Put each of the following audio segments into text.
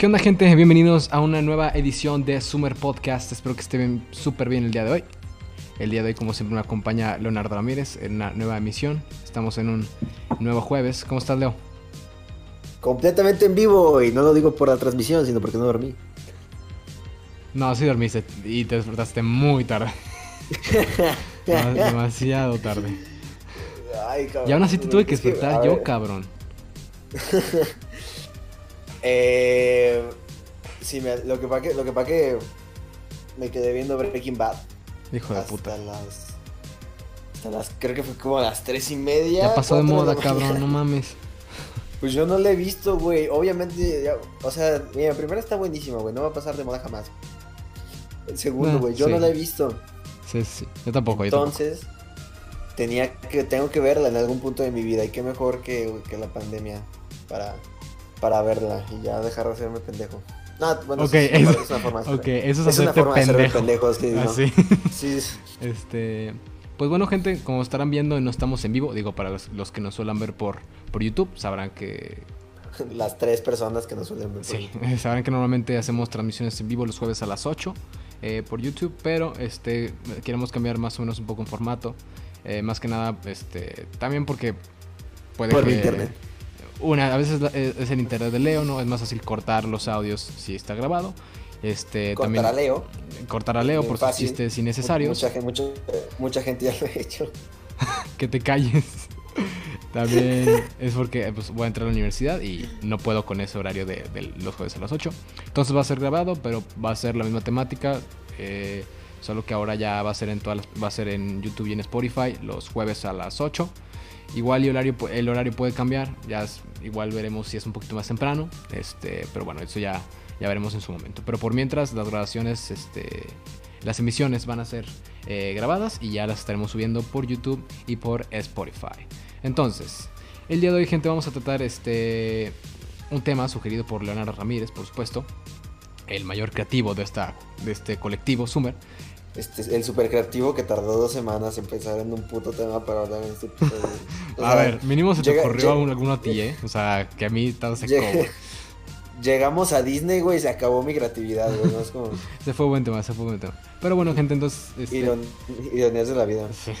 ¿Qué onda gente? Bienvenidos a una nueva edición de Summer Podcast. Espero que estén súper bien el día de hoy. El día de hoy, como siempre, me acompaña Leonardo Ramírez en una nueva emisión. Estamos en un nuevo jueves. ¿Cómo estás, Leo? Completamente en vivo y no lo digo por la transmisión, sino porque no dormí. No, sí dormiste y te despertaste muy tarde. Demasiado tarde. Ay, cabrón. Y aún así te tuve que Es que, despertar yo, cabrón. Eh, sí, me- lo que pasa que, lo que, pasa que me quedé viendo Breaking Bad. Hijo de hasta puta. las. Hasta las. Creo que fue como a las tres y media. Ya pasó de moda, cabrón, no mames. Pues yo no la he visto, güey. Obviamente, ya- o sea, mira, primero está buenísima, güey. No va a pasar de moda jamás. El segundo, güey, yo sí. no la he visto. Sí, sí. Yo tampoco, yo tampoco. Entonces, tenía que, tengo que verla en algún punto de mi vida. Y qué mejor que, que la pandemia para, para verla y ya dejar de hacerme pendejo. No, bueno, Ok, es, una, eso- es una forma de eso es, es una hacerte forma de hacerme pendejo. pendejo, sí, ¿no? Así. Sí, Este, pues bueno, gente, como estarán viendo, no estamos en vivo. Digo, para los, los que nos suelen ver por, por YouTube, sabrán que. las tres personas que nos suelen ver. por Sí, sabrán que normalmente hacemos transmisiones en vivo los jueves a las 8 eh, por YouTube, pero este queremos cambiar más o menos un poco en formato. Eh, más que nada, este, también porque puede Por que. internet. Una, a veces la- es, el internet de Leo, ¿no? Es más fácil cortar los audios si está grabado. Este, Cortar también a Leo. cortar a Leo por sus chistes innecesarios. Mucha, mucha, mucha gente ya lo ha hecho. que te calles. También es porque pues, voy a entrar a la universidad y no puedo con ese horario de, de los jueves a las 8. Entonces va a ser grabado, pero va a ser la misma temática. eh, solo que ahora ya va a ser en todas las- va a ser en YouTube y en Spotify los jueves a las 8. Igual y horario, el horario puede cambiar. Ya igual veremos si es un poquito más temprano. Este, pero bueno, eso ya, ya veremos en su momento. Pero por mientras, las grabaciones, este, las emisiones van a ser eh, grabadas y ya las estaremos subiendo por YouTube y por Spotify. Entonces, el día de hoy, gente, vamos a tratar este un tema sugerido por Leonardo Ramírez, por supuesto, el mayor creativo de esta de este colectivo Summer. Este, el super creativo que tardó dos semanas en pensar en un puto tema para hablar en este episodio. O a ver, mínimo se te ocurrió llega- algún- alguno a ti, ¿eh? O sea, que a mí todo se Llega- acabó. Llegamos a Disney, güey, y se acabó mi creatividad, güey. No es como Se fue buen tema, se fue buen tema. Pero bueno, gente, entonces este, iron- ironías de la vida. Sí.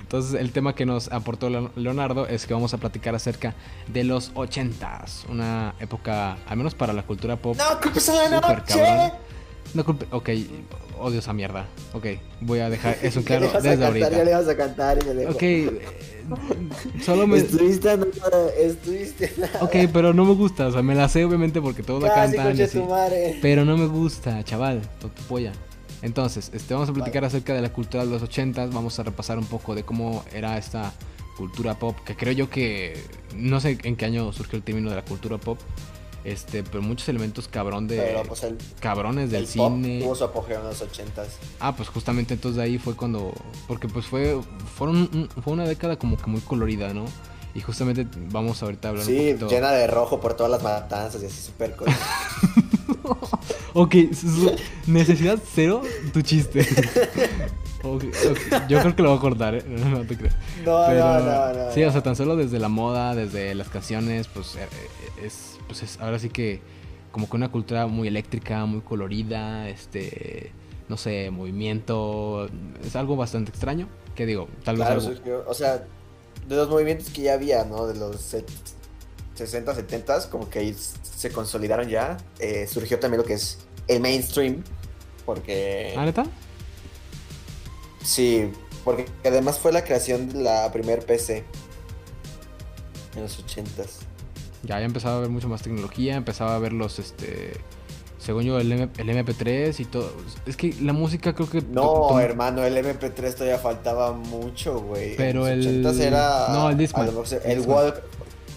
Entonces el tema que nos aportó Leo- Leonardo es que vamos a platicar acerca de los 80s, una época, al menos para la cultura pop. ¡No, ¿qué pasa la noche? cabrona. No culpe- ok, odio esa mierda. Ok, voy a dejar eso claro desde cantar, Ya le ahorita. vas a cantar y. Ok, eh, solo me... Estuviste nada, estuviste nada. Ok, pero no me gusta, o sea, me la sé obviamente porque todos la Casi, cantan. Pero no me gusta, chaval, tu tu polla. Entonces, este, vamos a platicar acerca de la cultura de los 80 vamos a repasar un poco de cómo era esta cultura pop, que creo yo que no sé en qué año surgió el término de la cultura pop, este, pero muchos elementos cabrón de Pero pues el, cabrones del el pop cine. tuvo su apogeo en los ochentas. Ah, pues justamente entonces de ahí fue cuando porque pues fue fueron un- fue una década como que muy colorida, ¿no? Y justamente vamos ahorita a hablar un Sí, poquito. llena de rojo por todas las matanzas y así súper cool. Ok, necesidad cero tu chiste. Yo creo que lo voy a cortar, ¿eh? No, no te creo. No, Pero, no, no, no. Sí, o sea, tan solo desde la moda, desde las canciones, pues eh, eh, es, pues es ahora sí que como que una cultura muy eléctrica, muy colorida, este, no sé, movimiento, es algo bastante extraño, que digo, tal vez Claro, algo- surgió- o sea, de los movimientos que ya había, ¿no? De los set- 60, 70, como que ahí se consolidaron ya. Eh, surgió también lo que es el mainstream, porque... ¿Ah, neta? Sí, porque además fue la creación de la primer PC en los 80s. Ya, ya empezaba a haber mucho más tecnología, empezaba a ver los, este, según yo, el, M- el MP3 y todo. Es que la música creo que... No, hermano, el MP3 todavía faltaba mucho, güey. Pero en los el- 80s era... no, el Discman. El. Walk...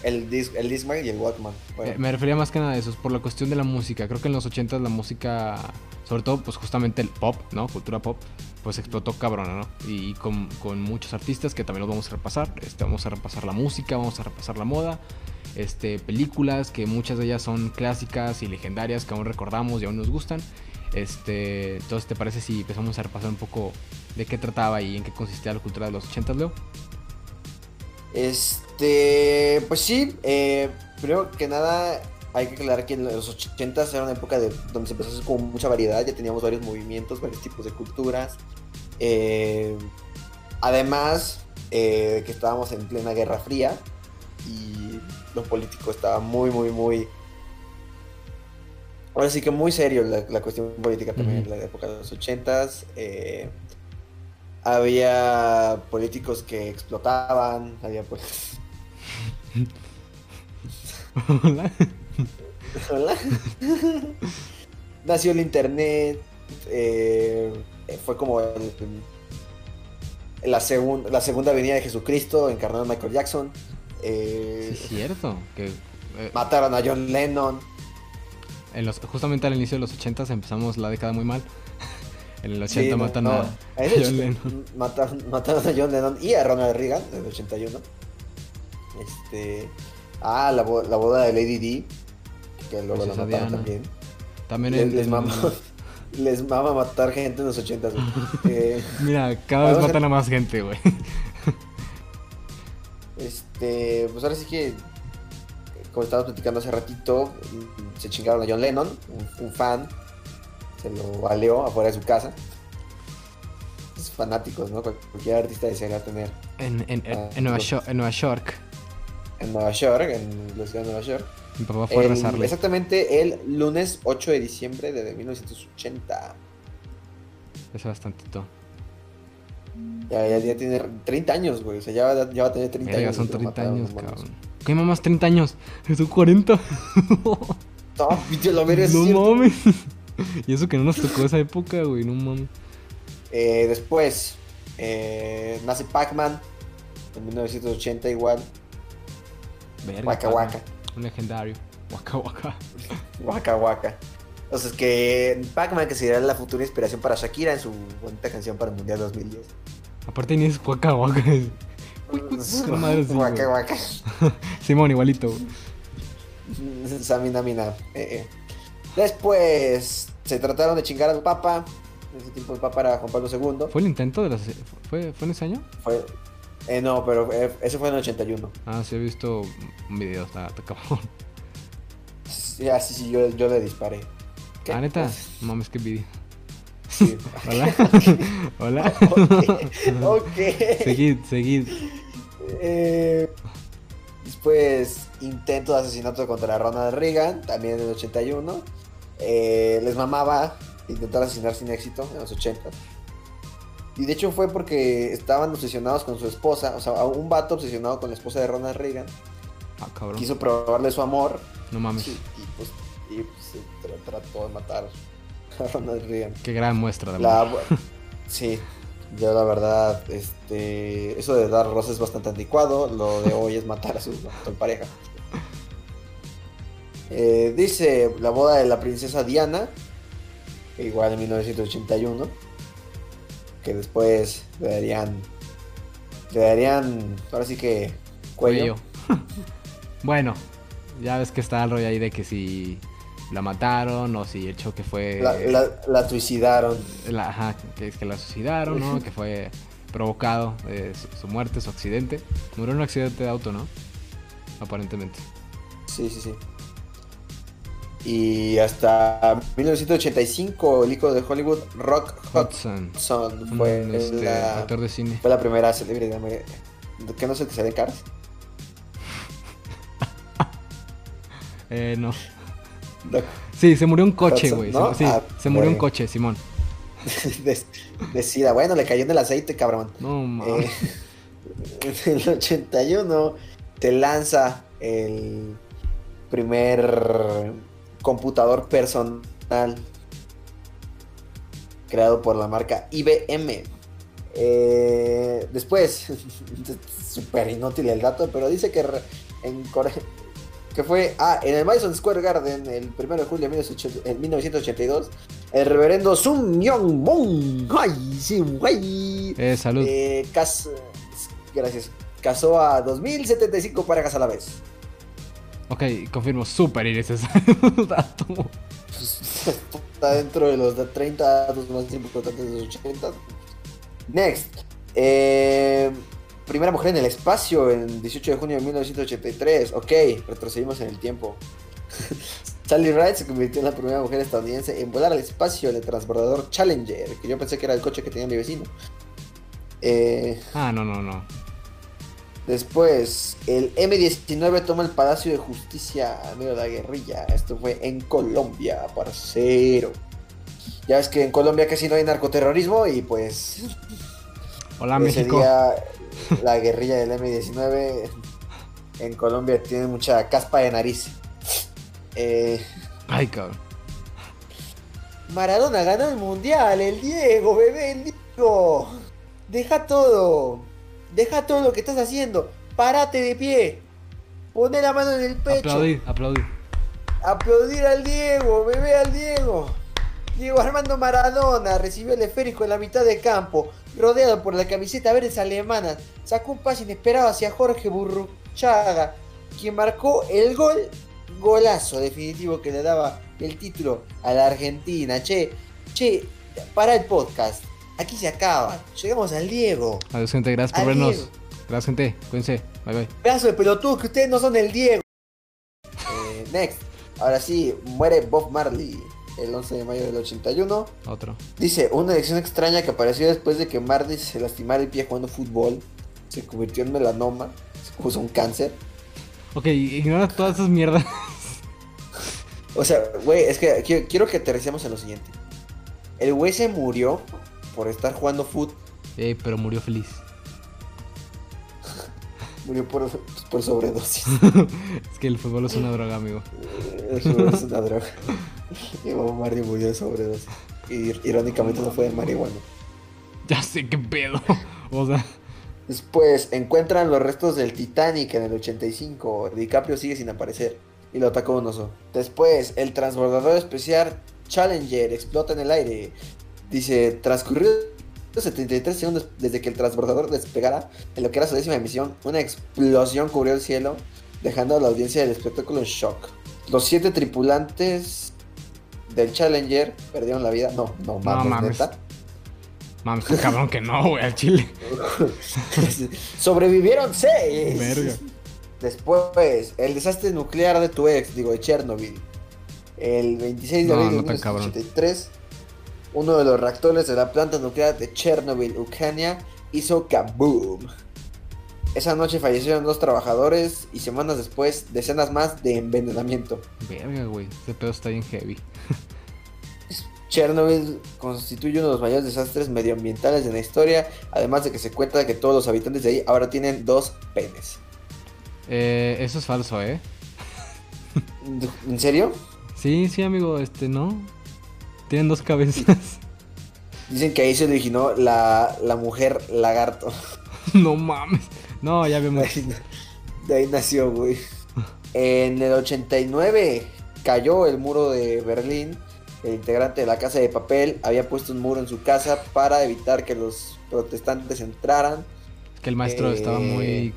El, dis, el Discman y el Walkman. Bueno, Eh, me refería más que nada a eso, es por la cuestión de la música. Creo que en los 80 la música, sobre todo, pues justamente el pop, ¿no? Cultura pop, pues explotó cabrona, ¿no? Y con, con muchos artistas que también los vamos a repasar. Este, vamos a repasar la música, vamos a repasar la moda, este, películas que muchas de ellas son clásicas y legendarias que aún recordamos y aún nos gustan. Este, entonces, ¿te parece si empezamos a repasar un poco de qué trataba y en qué consistía la cultura de los 80, Leo? Este, pues sí, eh, primero que nada, hay que aclarar que en los 80 era una época de, donde se empezó a hacer como mucha variedad, ya teníamos varios movimientos, varios tipos de culturas. Eh, además, eh, que estábamos en plena Guerra Fría y lo político estaba muy, muy, muy... Ahora sí que muy serio la, la cuestión política también en la época de los 80s. eh, había políticos que explotaban, había pues... Hola. Hola. Nació el internet. eh, fue como el- la, segun- la segunda venida de Jesucristo, encarnado en Michael Jackson. eh, Sí, es cierto. Que, eh, mataron a John Lennon. en los, justamente al inicio de los 80 empezamos la década muy mal. En el 80 Sí, no, matan no, a, John Lennon. Mataron, mataron a John Lennon y a Ronald Reagan en el 81. Este. Ah, la, la boda de Lady D. Que luego la mataron también. También Les, en- les en- mama, les mama matar gente en los 80. güey. Eh, Mira, cada vez matan a más gente, güey. Este, pues ahora sí que, como estábamos platicando hace ratito, se chingaron a John Lennon, un, un fan, se lo valió afuera de su casa. Es fanáticos, ¿no? Cual- Cualquier artista desearía tener En, en, en- en Nueva York, en Nueva York. en Nueva York, en la ciudad de Nueva York. Mi papá fue a El- rezarle. exactamente el lunes 8 de diciembre de 1980. Eso bastantito. Ya, ya, ya tiene 30 años, güey. O sea, ya, va- ya va a tener 30 Verga, años. son que lo 30 mataron, años, cabrón. ¿Qué mamás 30 años? Son 40. No, es no cierto. mames. Y eso que no nos tocó esa época, güey, no mames. Eh, después eh, nace Pac-Man en 1980 igual. Verga. Waka. Waka. Un legendario. Waka Waka. Waka Waka. Entonces que Pac-Man que sería la futura inspiración para Shakira en su bonita canción para el Mundial 2010. Aparte ni es Waka Waka. Waka. Waka. Simón, igualito. Samina Mina. Eh, eh. Después se trataron de chingar al Papa. En ese tiempo el Papa era Juan Pablo II. ¿Fue el intento de la... se- ¿Fue, ¿Fue en ese año? Fue, eh, no, pero eh, ese fue en el 81. Ah, sí he visto un video, está, está cabrón. Sí, ah, sí, sí, yo, yo le disparé. ¿Qué? Ah, neta, no mames, qué video. Sí. Hola. Hola. ok. ok. Seguid, seguid. Eh, después, intento de asesinato contra Ronald Reagan, también en el 81. Eh, les mamaba intentar asesinar sin éxito en los 80. Y de hecho fue porque estaban obsesionados con su esposa, o sea, un vato obsesionado con la esposa de Ronald Reagan. Ah, cabrón. Quiso probarle su amor No mames. y pues, y, pues, se tra- trató de matar a Ronald Reagan. Qué gran muestra de La, amor. sí, yo la verdad, este, eso de dar rosas es bastante anticuado, lo de hoy es matar a su, pareja. Eh, dice la boda de la princesa Diana, igual en 1981, que después le darían, le darían, ahora sí que cuello. Cuello. bueno, ya ves que está el rollo ahí de que si la mataron o si el choque fue... La, la- la suicidaron. la- ajá, que es que la suicidaron, ¿no? que fue provocado eh, su, su muerte, su accidente. Murió en un accidente de auto, ¿no? Aparentemente. Sí, sí, sí. Y hasta 1985, el icono de Hollywood, Rock Hudson. Hudson, fue, este, la, actor de cine. fue la primera celebridad. ¿Qué no sé que sale en Cars? Eh, no. No, Sí, se murió un coche, güey. ¿no? Sí, Ah, se murió un coche, Simón. de, de sida. Bueno, le cayó en el aceite, cabrón. No mames. Eh, en el 81 te lanza el primer computador personal creado por la marca IBM. Eh, después, súper inútil el dato, pero dice que en Corea, que fue ah, en el Madison Square Garden el 1 de julio de 1980 en 1982, el reverendo Sun Myung Moon, ay, sí, güey, Eh, salud. eh, cas- gracias. Casó a 2075 parejas a la vez. Ok, confirmo, súper innecesario dato. Está dentro de los de 30 datos más importantes de los 80. Next. Eh, primera mujer en el espacio en 18 de junio de 1983. Ok, retrocedimos en el tiempo. Sally Ride se convirtió en la primera mujer estadounidense en volar al espacio en el transbordador Challenger, que yo pensé que era el coche que tenía mi vecino. Eh, Ah, no, no, no. Después, el M19 toma el Palacio de Justicia medio de la guerrilla. Esto fue en Colombia, parcero. Ya ves que en Colombia casi no hay narcoterrorismo y pues Hola, ese México. día la guerrilla del M19 en Colombia tiene mucha caspa de nariz. Eh, Ay, cabrón. Maradona ganó el mundial, el Diego, bebé, el Diego. Deja todo. Deja todo lo que estás haciendo. Párate de pie. Pone la mano en el pecho. Aplaudir, aplaudir. Aplaudir al Diego, bebé al Diego. Diego Armando Maradona recibió el esférico en la mitad de campo, rodeado por la camiseta verdes alemanas. Sacó un pase inesperado hacia Jorge Burruchaga, quien marcó el gol, golazo definitivo que le daba el título a la Argentina. Che, che, para el podcast. Aquí se acaba. Llegamos al Diego. Adiós, gente. Gracias por Al vernos. Diego. Gracias, gente. Cuídense. Bye, bye. Pedazo de pelotudos que ustedes no son el Diego. Eh, next. Ahora sí, muere Bob Marley el 11 de mayo del 81. Otro. Dice, una elección extraña que apareció después de que Marley se lastimara el pie jugando fútbol. Se convirtió en melanoma. Se puso un cáncer. Ok, ignora todas esas mierdas. O sea, güey, es que quiero, quiero que aterricemos en lo siguiente. El güey se murió por estar jugando fútbol. Eh, pero murió feliz. Murió por, por sobredosis. es que el fútbol es una droga, amigo. Eso es una droga. Y Marley murió de sobredosis. Y irónicamente no fue de marihuana. Ya sé qué pedo. O sea, Después encuentran los restos del Titanic en el 85. DiCaprio sigue sin aparecer y lo atacó un oso. Después, el transbordador especial Challenger explota en el aire. Dice, transcurrió 73 segundos desde que el transbordador despegara en lo que era su décima emisión. Una explosión cubrió el cielo, dejando a la audiencia del espectáculo en shock. Los siete tripulantes del Challenger perdieron la vida. No, no, mames, mames. neta. mames, cabrón que no, güey, al chile. Sobrevivieron seis. Verga. Después, el desastre nuclear de tu ex, digo, de Chernobyl. El 26 de No, abril de no cabrón. 1983, uno de los reactores de la planta nuclear de Chernobyl, Ucrania, hizo kaboom. Esa noche fallecieron dos trabajadores y semanas después, decenas más de envenenamiento. Verga, güey. Este pedo está bien heavy. Chernobyl constituye uno de los mayores desastres medioambientales de la historia, además de que se cuenta que todos los habitantes de ahí ahora tienen dos penes. Eh, eso es falso, ¿eh? ¿En serio? Sí, sí, amigo, este, ¿no? Tienen dos cabezas. Dicen que ahí se originó la, la mujer lagarto. no mames. No, ya De vemos. ahí, de ahí nació, güey. En el 89 cayó el muro de Berlín. El integrante de la Casa de Papel había puesto un muro en su casa para evitar que los protestantes entraran. Es que el maestro Eh, estaba muy.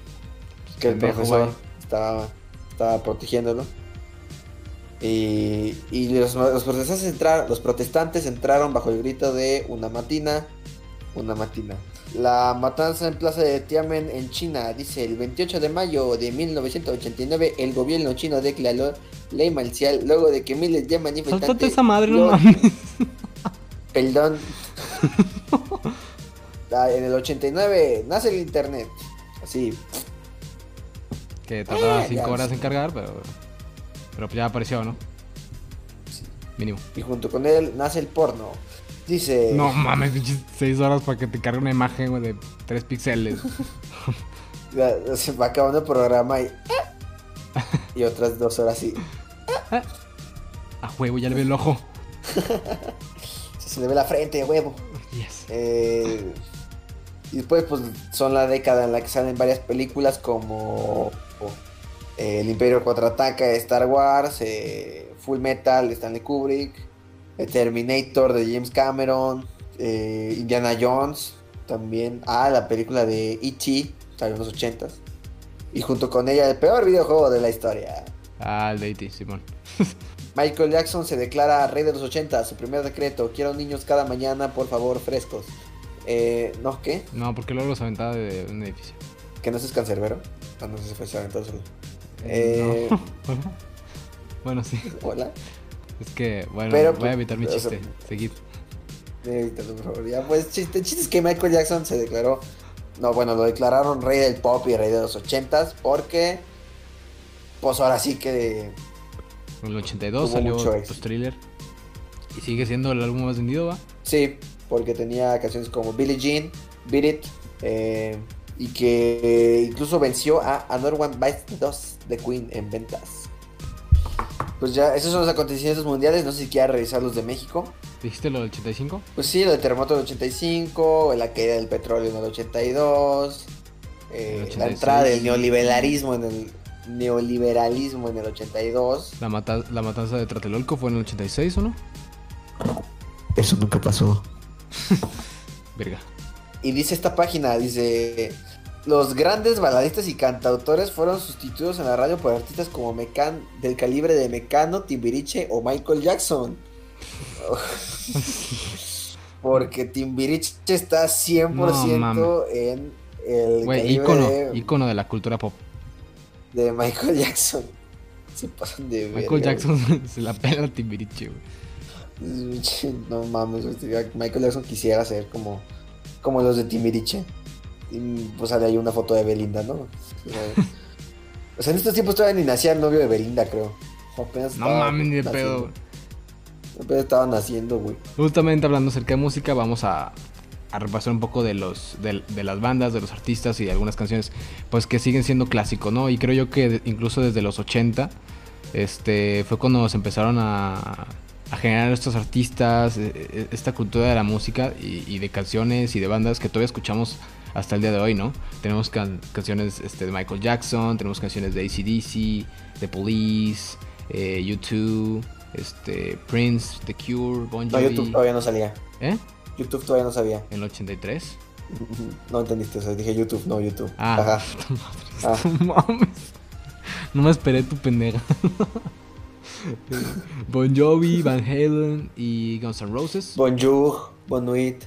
Que el pendejo, profesor estaba, estaba protegiéndolo. Y, y los, los protestantes entraron, los protestantes entraron bajo el grito de una matina, una matina. La matanza en Plaza de Tiananmen en China dice el 28 de mayo de 1989 el gobierno chino declaró ley marcial luego de que miles de manifestantes Saltate esa madre, no mames. Perdón. Ah, en el 89 nace el internet. Así, Que tardaba Eh, cinco ya, horas en cargar, pero. Pero pues ya apareció, ¿no? Mínimo. y junto con él nace el porno. Dice No mames, pinches seis horas para que te cargue una imagen, güey, de tres píxeles. Se va acabando el programa y. Y otras dos horas y. A huevo, ya le ve el ojo. Se le ve la frente, huevo. Yes. Eh, y después, pues, son la década en la que salen varias películas como. El Imperio contraataca de Star Wars, eh, Full Metal de Stanley Kubrick, eh, Terminator de James Cameron, eh, Indiana Jones también. Ah, la película de E.T. salió en los 80s. Y junto con ella, el peor videojuego de la historia. Ah, el de E.T., Simón. Michael Jackson se declara rey de los 80, su primer decreto, quiero niños cada mañana, por favor, frescos. Eh, ¿no qué? No, porque luego los aventaba de un edificio. ¿Que no seas cancerbero? Ah, no sé si fue aventado solo. Eh, No. Bueno, sí. Hola. Es que, bueno, Pero, voy a evitar mi o sea, chiste. Seguid. Evítalo, por favor. Ya, pues, chiste, chiste es que Michael Jackson se declaró. No, bueno, lo declararon rey del pop y rey de los ochentas porque. Pues ahora sí que. En el 82 Tuvo salió pues, Thriller. Y sigue siendo el álbum más vendido, ¿va? Sí, porque tenía canciones como Billie Jean, Beat It, eh, y que incluso venció a Another One Bites the Dust de Queen en ventas. Pues ya, esos son los acontecimientos mundiales, no sé si quiera revisar los de México. ¿Dijiste lo del 85? Pues sí, lo del terremoto del 85, la caída del petróleo en el 82, eh, El la 86. entrada del neoliberalismo en el neoliberalismo en el 82. La, mata- la matanza de Tlatelolco fue en el 86, ¿o no? Eso nunca pasó. Verga. Y dice esta página, dice, los grandes baladistas y cantautores fueron sustituidos en la radio por artistas como Mecan del calibre de Mecano, Timbiriche o Michael Jackson. Porque Timbiriche está 100% No, en el calibre ícono, de, ícono de la cultura pop. de Michael Jackson. Se pasan de Michael verga, Jackson se la pela a Timbiriche, güey. No mames, Michael Jackson quisiera ser como, como los de Timbiriche. Y pues sale ahí una foto de Belinda, ¿no? O sea, en estos tiempos todavía ni nacía el novio de Belinda, creo. Apenas No mames, ni de pedo. Apenas estaba naciendo, güey. Justamente hablando acerca de música, vamos a, a repasar un poco de los de, de las bandas, de los artistas y de algunas canciones, pues que siguen siendo clásicos, ¿no? Y creo yo que incluso desde los 80, este, fue cuando se empezaron a, a generar estos artistas, eh, eh, esta cultura de la música y, y de canciones y de bandas que todavía escuchamos hasta el día de hoy, ¿no? Tenemos can- canciones este, de Michael Jackson, tenemos canciones de ACDC, de Police, eh, U2, este, Prince, The Cure, Bon No, Jovi. YouTube todavía no salía. ¿Eh? YouTube todavía no sabía. En el 83. No entendiste, o sea, dije YouTube, no YouTube. Ah, Ajá. Ah. madre, no mames. No me esperé tu pendeja. bon Jovi, Van Halen y Guns N' Roses. Bonjour, Bonuit.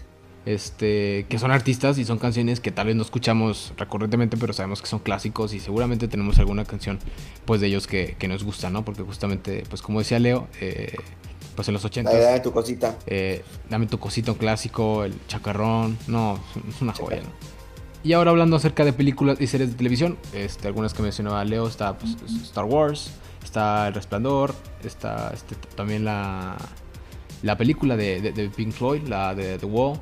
Este, que son artistas y son canciones que tal vez no escuchamos recurrentemente, pero sabemos que son clásicos y seguramente tenemos alguna canción pues de ellos que, que nos gusta, ¿no? Porque justamente, pues como decía Leo, eh, pues en los 80 Dale, dale tu cosita. eh, Dame tu cosito un clásico, el chacarrón. No, es una joya, ¿no? Y ahora hablando acerca de películas y series de televisión, este, algunas que mencionaba Leo, está pues, Star Wars, está El Resplandor, está este, también la, la película de, de- de Pink Floyd, la de The Wall,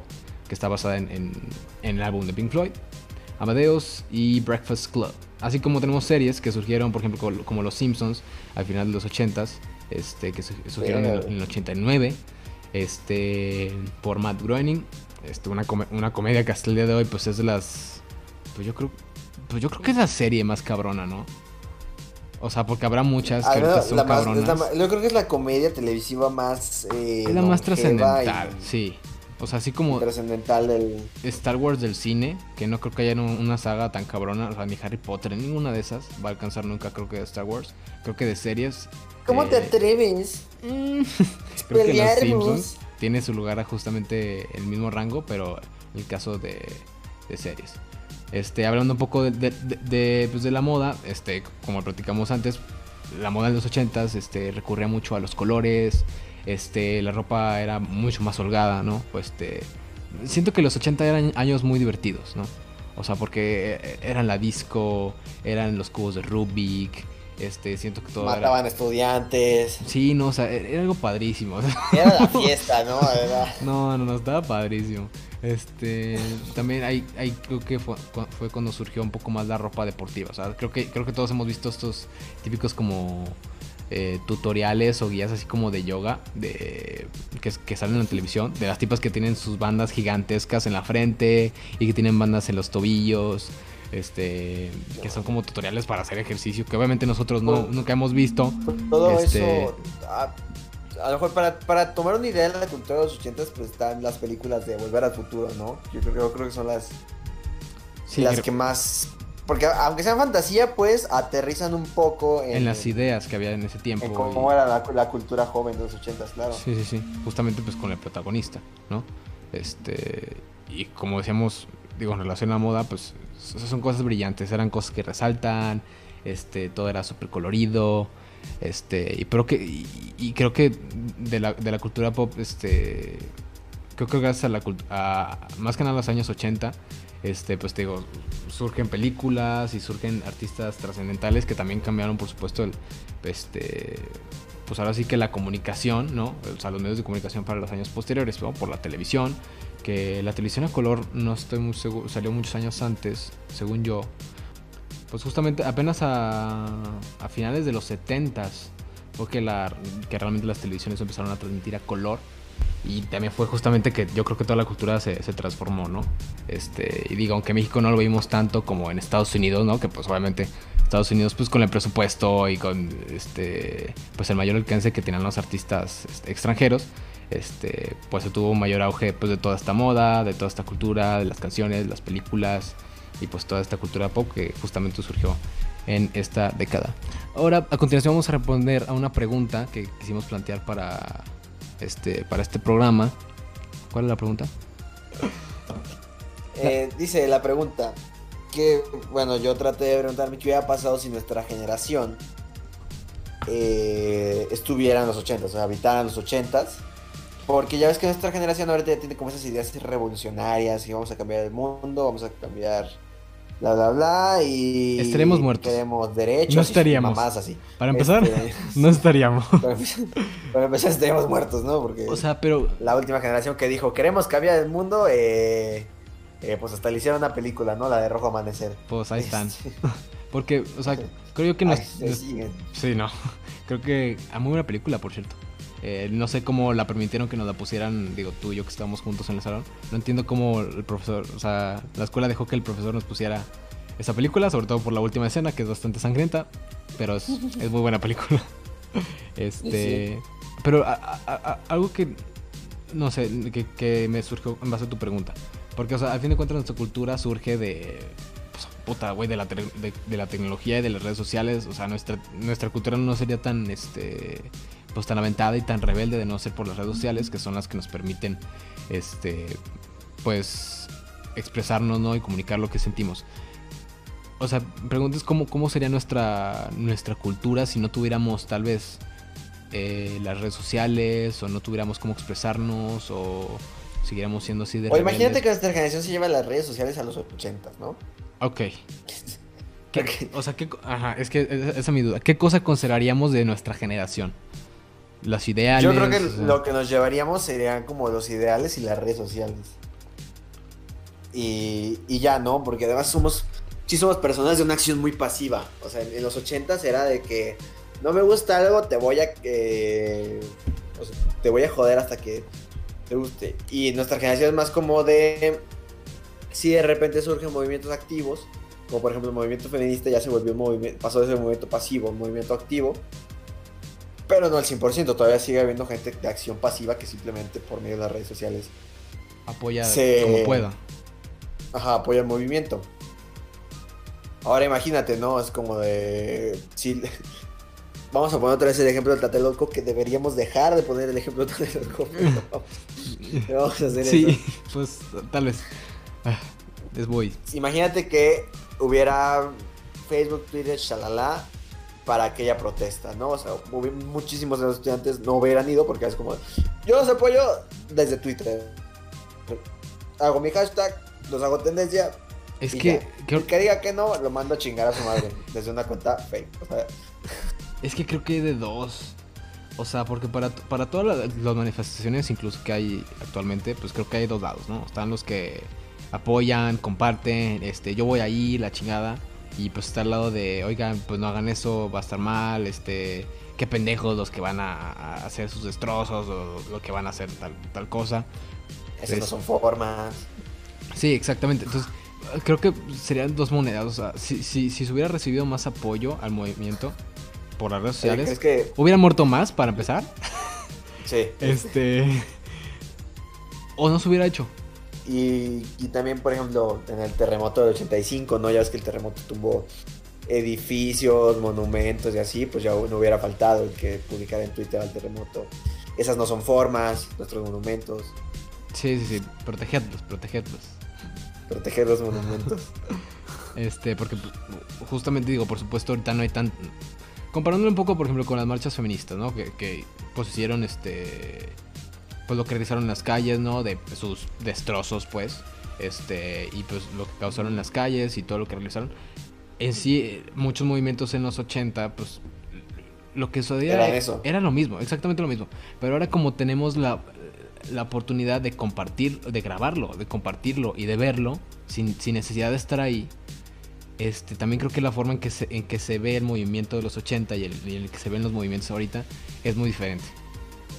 que está basada en, en- en el álbum de Pink Floyd, Amadeus y Breakfast Club. Así como tenemos series que surgieron, por ejemplo, como- Los Simpsons, al final de los 80s, este, que su- surgieron en el- en el 89 este por Matt Groening este una, come- una comedia que hasta el día de hoy pues es de las pues yo creo pues yo creo que es la serie más cabrona no o sea porque habrá muchas que Ah, ahorita son más- cabronas la yo creo que es la comedia televisiva más. eh, es la más trascendental y- sí o sea así como Trascendental del. Star Wars del cine que no creo que haya un- una saga tan cabrona o sea ni Harry Potter ninguna de esas va a alcanzar nunca creo que de Star Wars creo que de series ¿Cómo te eh, atreves? Mm, Creo que Los. Simpsons tiene su lugar a justamente el mismo rango, pero en el caso de, de series. Este, hablando un poco de- de, pues, de la moda, este, como platicamos antes, la moda de los 80s este, recurría mucho a los colores, este, la ropa era mucho más holgada, ¿no? Pues, este, siento que los 80 eran años muy divertidos, ¿no? O sea, porque eh, eran la disco, eran los cubos de Rubik, este, siento que todo era... Mataban estudiantes. Sí, no, o sea, era algo padrísimo. Era la fiesta, ¿no? Era- No, no, no, estaba padrísimo. Este, también ahí, ahí creo que fue, fue cuando surgió un poco más la ropa deportiva. O sea, creo que, creo que todos hemos visto estos típicos como eh, tutoriales o guías así como de yoga de que, que salen en la televisión. De las tipas que tienen sus bandas gigantescas en la frente y que tienen bandas en los tobillos. Este, que son como tutoriales para hacer ejercicio, que obviamente nosotros no, nunca hemos visto. Todo Este- eso. A, a lo mejor para, para tomar una idea de la cultura de los 80 pues están las películas de Volver al Futuro, ¿no? Yo creo, yo creo que son las, Sí, las creo- que más. Porque aunque sean fantasía, pues aterrizan un poco en, en las ideas que había en ese tiempo. en y- cómo era la, la cultura joven de los 80, claro. Sí, sí, sí. Justamente pues con el protagonista, ¿no? Este. Y como decíamos, digo, en relación a la moda, pues son cosas brillantes, eran cosas que resaltan, este, todo era súper colorido, este, y, pero que, y, creo que de la, de la, cultura pop, este, creo que gracias a la cultura, más que nada los años 80, este, pues te digo, surgen películas y surgen artistas trascendentales que también cambiaron, por supuesto, el, este, pues ahora sí que la comunicación, ¿no? O sea, los medios de comunicación para los años posteriores, por la televisión, que la televisión a color no estoy muy seguro, salió muchos años antes, según yo. Pues justamente apenas a, finales de los 70s fue la, que realmente las televisiones empezaron a transmitir a color. Y también fue justamente que yo creo que toda la cultura se, transformó, ¿no? Este, y digo, aunque México no lo vimos tanto como en Estados Unidos, ¿no? Que pues obviamente Estados Unidos pues con el presupuesto y con este pues el mayor alcance que tenían los artistas este, extranjeros este pues se tuvo un mayor auge pues de toda esta moda de toda esta cultura de las canciones las películas y pues toda esta cultura pop que justamente surgió en esta década ahora a continuación vamos a responder a una pregunta que quisimos plantear para este para este programa. Cuál es la pregunta eh, dice la pregunta que, bueno, yo traté de preguntarme qué hubiera pasado si nuestra generación eh, estuviera en los 80, o sea, habitara en los 80 porque ya ves que nuestra generación ahorita ya tiene como esas ideas revolucionarias y vamos a cambiar el mundo, vamos a cambiar bla bla bla y estaremos muertos. Queremos derechos. No estaríamos. más así. Para empezar, este, no estaríamos. Para empezar, estaríamos muertos, ¿no? Porque o sea, pero la última generación que dijo, "Queremos cambiar el mundo", eh eh, pues hasta le hicieron una película, ¿no? La de Rojo Amanecer. Pues ahí están. Porque, o sea, creo yo que no... Sí, no. Creo que... A muy buena película, por cierto. Eh, no sé cómo la permitieron que nos la pusieran, digo, tú y yo que estábamos juntos en el salón. No entiendo cómo el profesor, o sea, la escuela dejó que el profesor nos pusiera esa película, sobre todo por la última escena, que es bastante sangrienta, pero es, muy buena película. Este, pero algo que, no sé, que, que me surgió en base a tu pregunta. Porque, o sea, al fin de cuentas nuestra cultura surge de... Pues, puta, güey, de la, de, la tecnología y de las redes sociales. O sea, nuestra, nuestra cultura no sería tan, este... Pues tan aventada y tan rebelde de no ser por las redes sociales, que son las que nos permiten, este... Pues expresarnos, ¿no? Y comunicar lo que sentimos. O sea, preguntas cómo, cómo sería nuestra, nuestra cultura si no tuviéramos tal vez eh, las redes sociales o no tuviéramos cómo expresarnos o siguiéramos siendo así de O imagínate que nuestra generación se lleva las redes sociales a los 80, ¿no? Ok. o sea, ¿qué, ajá, es que esa es mi duda. ¿Qué cosa consideraríamos de nuestra generación? Los ideales. Yo creo que lo que nos llevaríamos serían como los ideales y las redes sociales. Y, y ya, ¿no? Porque además somos, sí somos personas de una acción muy pasiva. O sea, en, los 80 era de que no me gusta algo, te voy a... Eh, te voy a joder hasta que guste. Y nuestra generación es más como de. Si de repente surgen movimientos activos, como por ejemplo el movimiento feminista ya se volvió un movimiento, pasó de ser un movimiento pasivo a un movimiento activo, pero no al 100%, todavía sigue habiendo gente de acción pasiva que simplemente por medio de las redes sociales apoya como pueda. Ajá, apoya el movimiento. Ahora imagínate, ¿no? Es como de. Si, Vamos a poner otra vez el ejemplo del Tlatelolco, que deberíamos dejar de poner el ejemplo del Tlatelolco. vamos a hacer sí, pues tal vez. Ah, es muy. Imagínate que hubiera Facebook, Twitter, shalala, para aquella protesta, ¿no? O sea, muchísimos de los estudiantes no hubieran ido porque es como, yo los apoyo desde Twitter. Hago mi hashtag, los hago tendencia. Es que, El que diga que no, lo mando a chingar a su madre desde una cuenta fake. O sea, es que creo que hay de dos. O sea, porque para, para todas las, manifestaciones, incluso que hay actualmente, pues creo que hay dos lados, ¿no? Están los que apoyan, comparten, este, yo voy ahí, la chingada. Y pues está al lado de, oigan, pues no hagan eso, va a estar mal, este, qué pendejos los que van a, hacer sus destrozos o lo que van a hacer tal, tal cosa. Esas no son formas. Sí, exactamente. Entonces, creo que serían dos monedas. O sea, si, si, si se hubiera recibido más apoyo al movimiento, por las redes sociales. que... ¿Hubiera muerto más para empezar? Sí. Este. o no se hubiera hecho. Y, también, por ejemplo, en el terremoto del 85, ¿no? Ya ves que el terremoto tuvo edificios, monumentos y así, pues ya no hubiera faltado el que publicara en Twitter al terremoto. Esas no son formas, nuestros monumentos. Sí, sí, sí, protegerlos, protegerlos. Proteger los monumentos. Este, porque pues, justamente digo, por supuesto, ahorita no hay tan. Comparándolo un poco, por ejemplo, con las marchas feministas, ¿no? Que, que pues hicieron este. Pues lo que realizaron en las calles, ¿no? De sus destrozos, pues. Este. Y pues lo que causaron en las calles y todo lo que realizaron. En sí, muchos movimientos en los 80, pues. Lo que sucedía Era eso. era lo mismo, exactamente lo mismo. Pero ahora, como tenemos la, la oportunidad de compartir, de grabarlo, de compartirlo y de verlo, sin, sin necesidad de estar ahí, este, también creo que la forma en que se, en que se ve el movimiento de los 80 y el, y el que se ven los movimientos ahorita es muy diferente.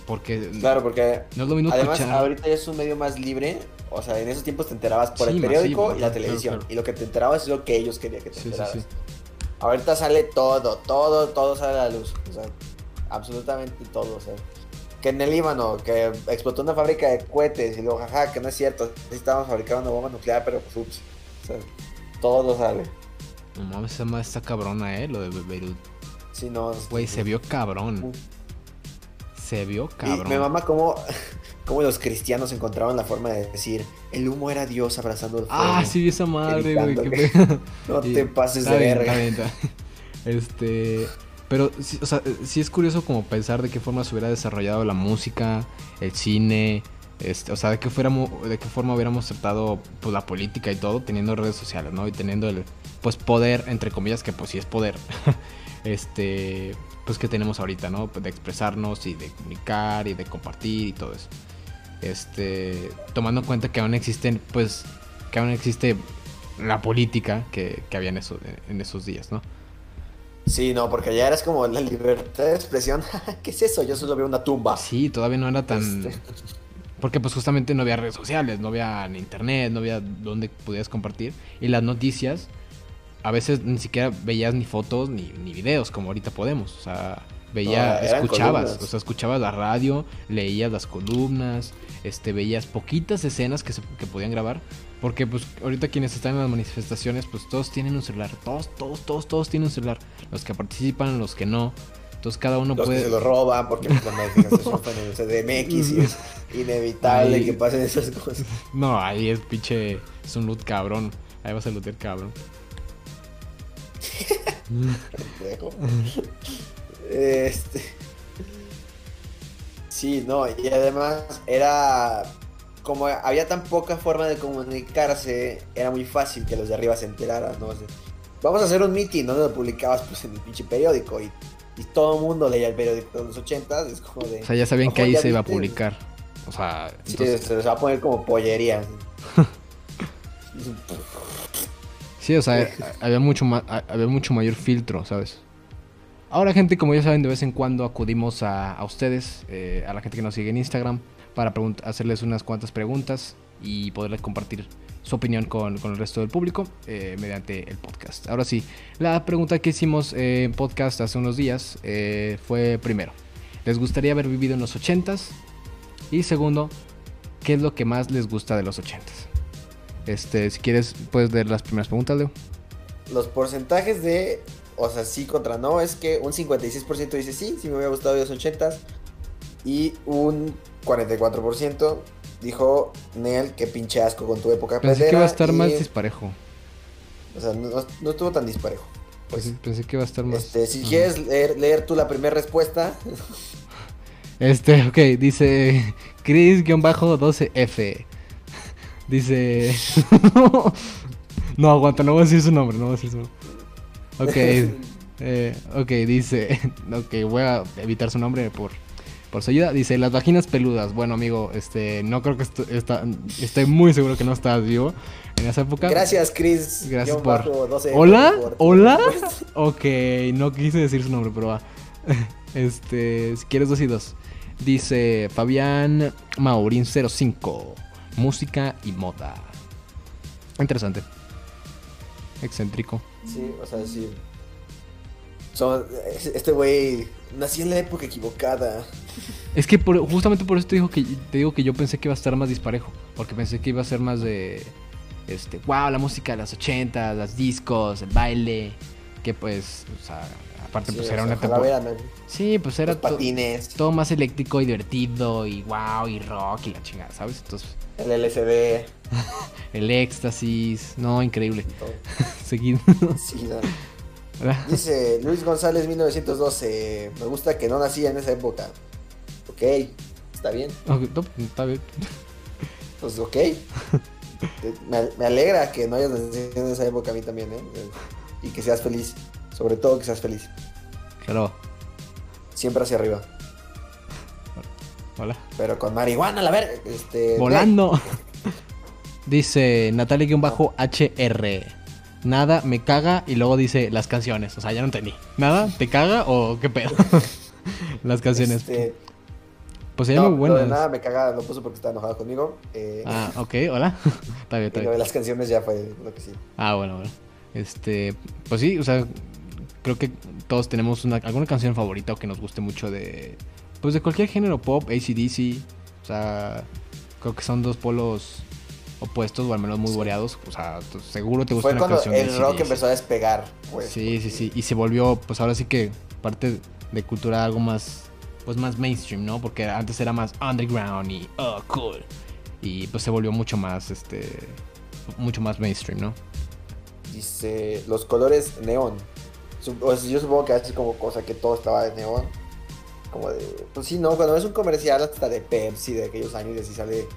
Porque Claro, porque no es lo mismo además escuchar. ahorita ya es un medio más libre. O sea, en esos tiempos te enterabas por Sí, el periódico masivo, y la televisión. claro. Y lo que te enterabas es lo que ellos querían que te Sí, sí, enteraras. sí. Ahorita sale todo, todo, todo sale a la luz. O sea, absolutamente todo. O sea, que en el Líbano, que explotó una fábrica de cohetes y luego, jaja, que no es cierto. Necesitábamos fabricar una bomba nuclear, pero pues ups. O sea, todo sale. No mames, esa madre está cabrona, eh, lo de Be- Beirut. Si no, Güey, se vio cabrón. Se vio Y cabrón. me mama cómo, cómo los cristianos encontraron la forma de decir el humo era Dios abrazando el fuego. Ah, sí esa madre, güey. Que-. No te pases de bien, verga. está bien, está bien. Este, pero sí, o sea, sí es curioso como pensar de qué forma se hubiera desarrollado la música, el cine, este, o sea, de qué fuéramos, de qué forma hubiéramos tratado pues la política y todo teniendo redes sociales, ¿no? Y teniendo el pues poder entre comillas que pues sí es poder. este, pues que tenemos ahorita, ¿no? De expresarnos y de comunicar y de compartir y todo eso. Este, tomando en cuenta que aún existen pues que aún existe la política que, que había en, eso, en esos días, ¿no? Sí, no, porque ya eras como la libertad de expresión. ¿Qué es eso? Yo solo veo una tumba. Sí, todavía no era tan... Este, Porque pues justamente no había redes sociales, no había internet, no había donde pudieras compartir. Y las noticias, a veces ni siquiera veías ni fotos ni, ni videos como ahorita podemos. O sea, veía, No, eran escuchabas, columnas. o sea, escuchabas la radio, leías las columnas, este, veías poquitas escenas que se que podían grabar. Porque pues ahorita quienes están en las manifestaciones, pues todos tienen un celular. Todos, todos, todos, todos tienen un celular. Los que participan, los que no. Entonces cada uno los puede... que se lo roban porque pues, la manifestación fue en el CDMX y es inevitable Ay. que pasen esas cosas. No, ahí es pinche. Es un loot cabrón. Ahí vas a lootear cabrón. Este. Sí, no, y además era. Como había tan poca forma de comunicarse, era muy fácil que los de arriba se enteraran, ¿no? O sea, vamos a hacer un meeting, ¿no? Lo publicabas pues en el pinche periódico y, y todo el mundo leía el periódico de los ochentas, es como de... O sea, ya sabían que "Ojo, ahí se iba a viste". publicar. O sea, Sí, entonces- se les va a poner como pollería. sí, o sea, había mucho, ma- había mucho mayor filtro, ¿sabes? Ahora, gente, como ya saben, de vez en cuando acudimos a, a ustedes, eh, a la gente que nos sigue en Instagram, para hacerles unas cuantas preguntas y poderles compartir su opinión con, con el resto del público eh, mediante el podcast. Ahora sí, la pregunta que hicimos eh, en podcast hace unos días eh, fue primero, ¿les gustaría haber vivido en los 80s? Y segundo, ¿qué es lo que más les gusta de los 80s? Este, si quieres, puedes leer las primeras preguntas, Leo. Los porcentajes de, o sea, sí contra no, es que un 56% dice sí, sí me hubiera gustado los 80s. Y un 44% dijo Nel, que pinche asco con tu época Pensé que iba a estar y- más disparejo. O sea, no, no estuvo tan disparejo. Pues, Pensé, pensé que iba a estar más. este, si Ajá. quieres leer, leer tú la primera respuesta, Este, ok, dice Chris-12F. Dice. no, aguanta, no voy a decir su nombre, no voy a decir su nombre. Ok, eh, ok, dice. Ok, voy a evitar su nombre por, por su ayuda. Dice: Las vaginas peludas. Bueno, amigo, este, no creo que esto, está, estoy muy seguro que no estabas vivo en esa época. gracias Chris. Gracias por- bajo 12, ¿Hola? por ¿Hola? Ok, no quise decir su nombre, pero va. Este, si quieres dos y dos. Dice Fabián Maurín 05. Música y moda. Interesante. Excéntrico. Sí, o sea, sí. Son, este güey nació en la época equivocada. Es que por- justamente por eso te digo, que, te digo que yo pensé que iba a estar más disparejo. Porque pensé que iba a ser más de. Este, wow, la música de las 80, las discos, el baile. Que pues, o sea, aparte, Sí, pues era una temporada. Sí, pues era to- patines, todo más eléctrico y divertido y wow y rock y la chingada, ¿sabes? Entonces, el LCD. el éxtasis, no, increíble. Seguido. Sí, no. Dice Luis González 1912. Me gusta que no nací en esa época. Ok, está bien. Ok, no, está bien. Pues ok. me, me alegra que no hayas nacido en esa época a mí también, ¿eh? Y que seas feliz. Sobre todo que seas feliz. Claro. Siempre hacia arriba. Hola. Pero con marihuana, la ver. Este, Volando. dice Natalia-HR. Nada, me caga. Y luego dice las canciones. O sea, ya no entendí. ¿Nada? ¿Te caga o qué pedo? las canciones. Este, pues serían no, muy de nada me caga, lo puso porque está enojado conmigo. Eh, Ah, ok, hola. está bien, está y lo bien. de las canciones ya fue lo que sí. Ah, bueno, bueno. Este, pues sí, o sea, creo que todos tenemos una, alguna canción favorita o que nos guste mucho de, pues de cualquier género pop, ACDC, o sea, creo que son dos polos opuestos o al menos muy Sí. variados, o sea, seguro te gusta Fue una cuando canción de el rock empezó a despegar. Pues, Sí, sí, sí, y se volvió, pues ahora sí que parte de cultura algo más, pues más mainstream, ¿no? Porque antes era más underground y, oh, cool. Y pues se volvió mucho más, este, mucho más mainstream, ¿no? Dice los colores neón. O sea, yo supongo que así como cosa que todo estaba de neón. Como de. Pues sí, no, cuando es un comercial hasta de Pepsi de aquellos años y así sale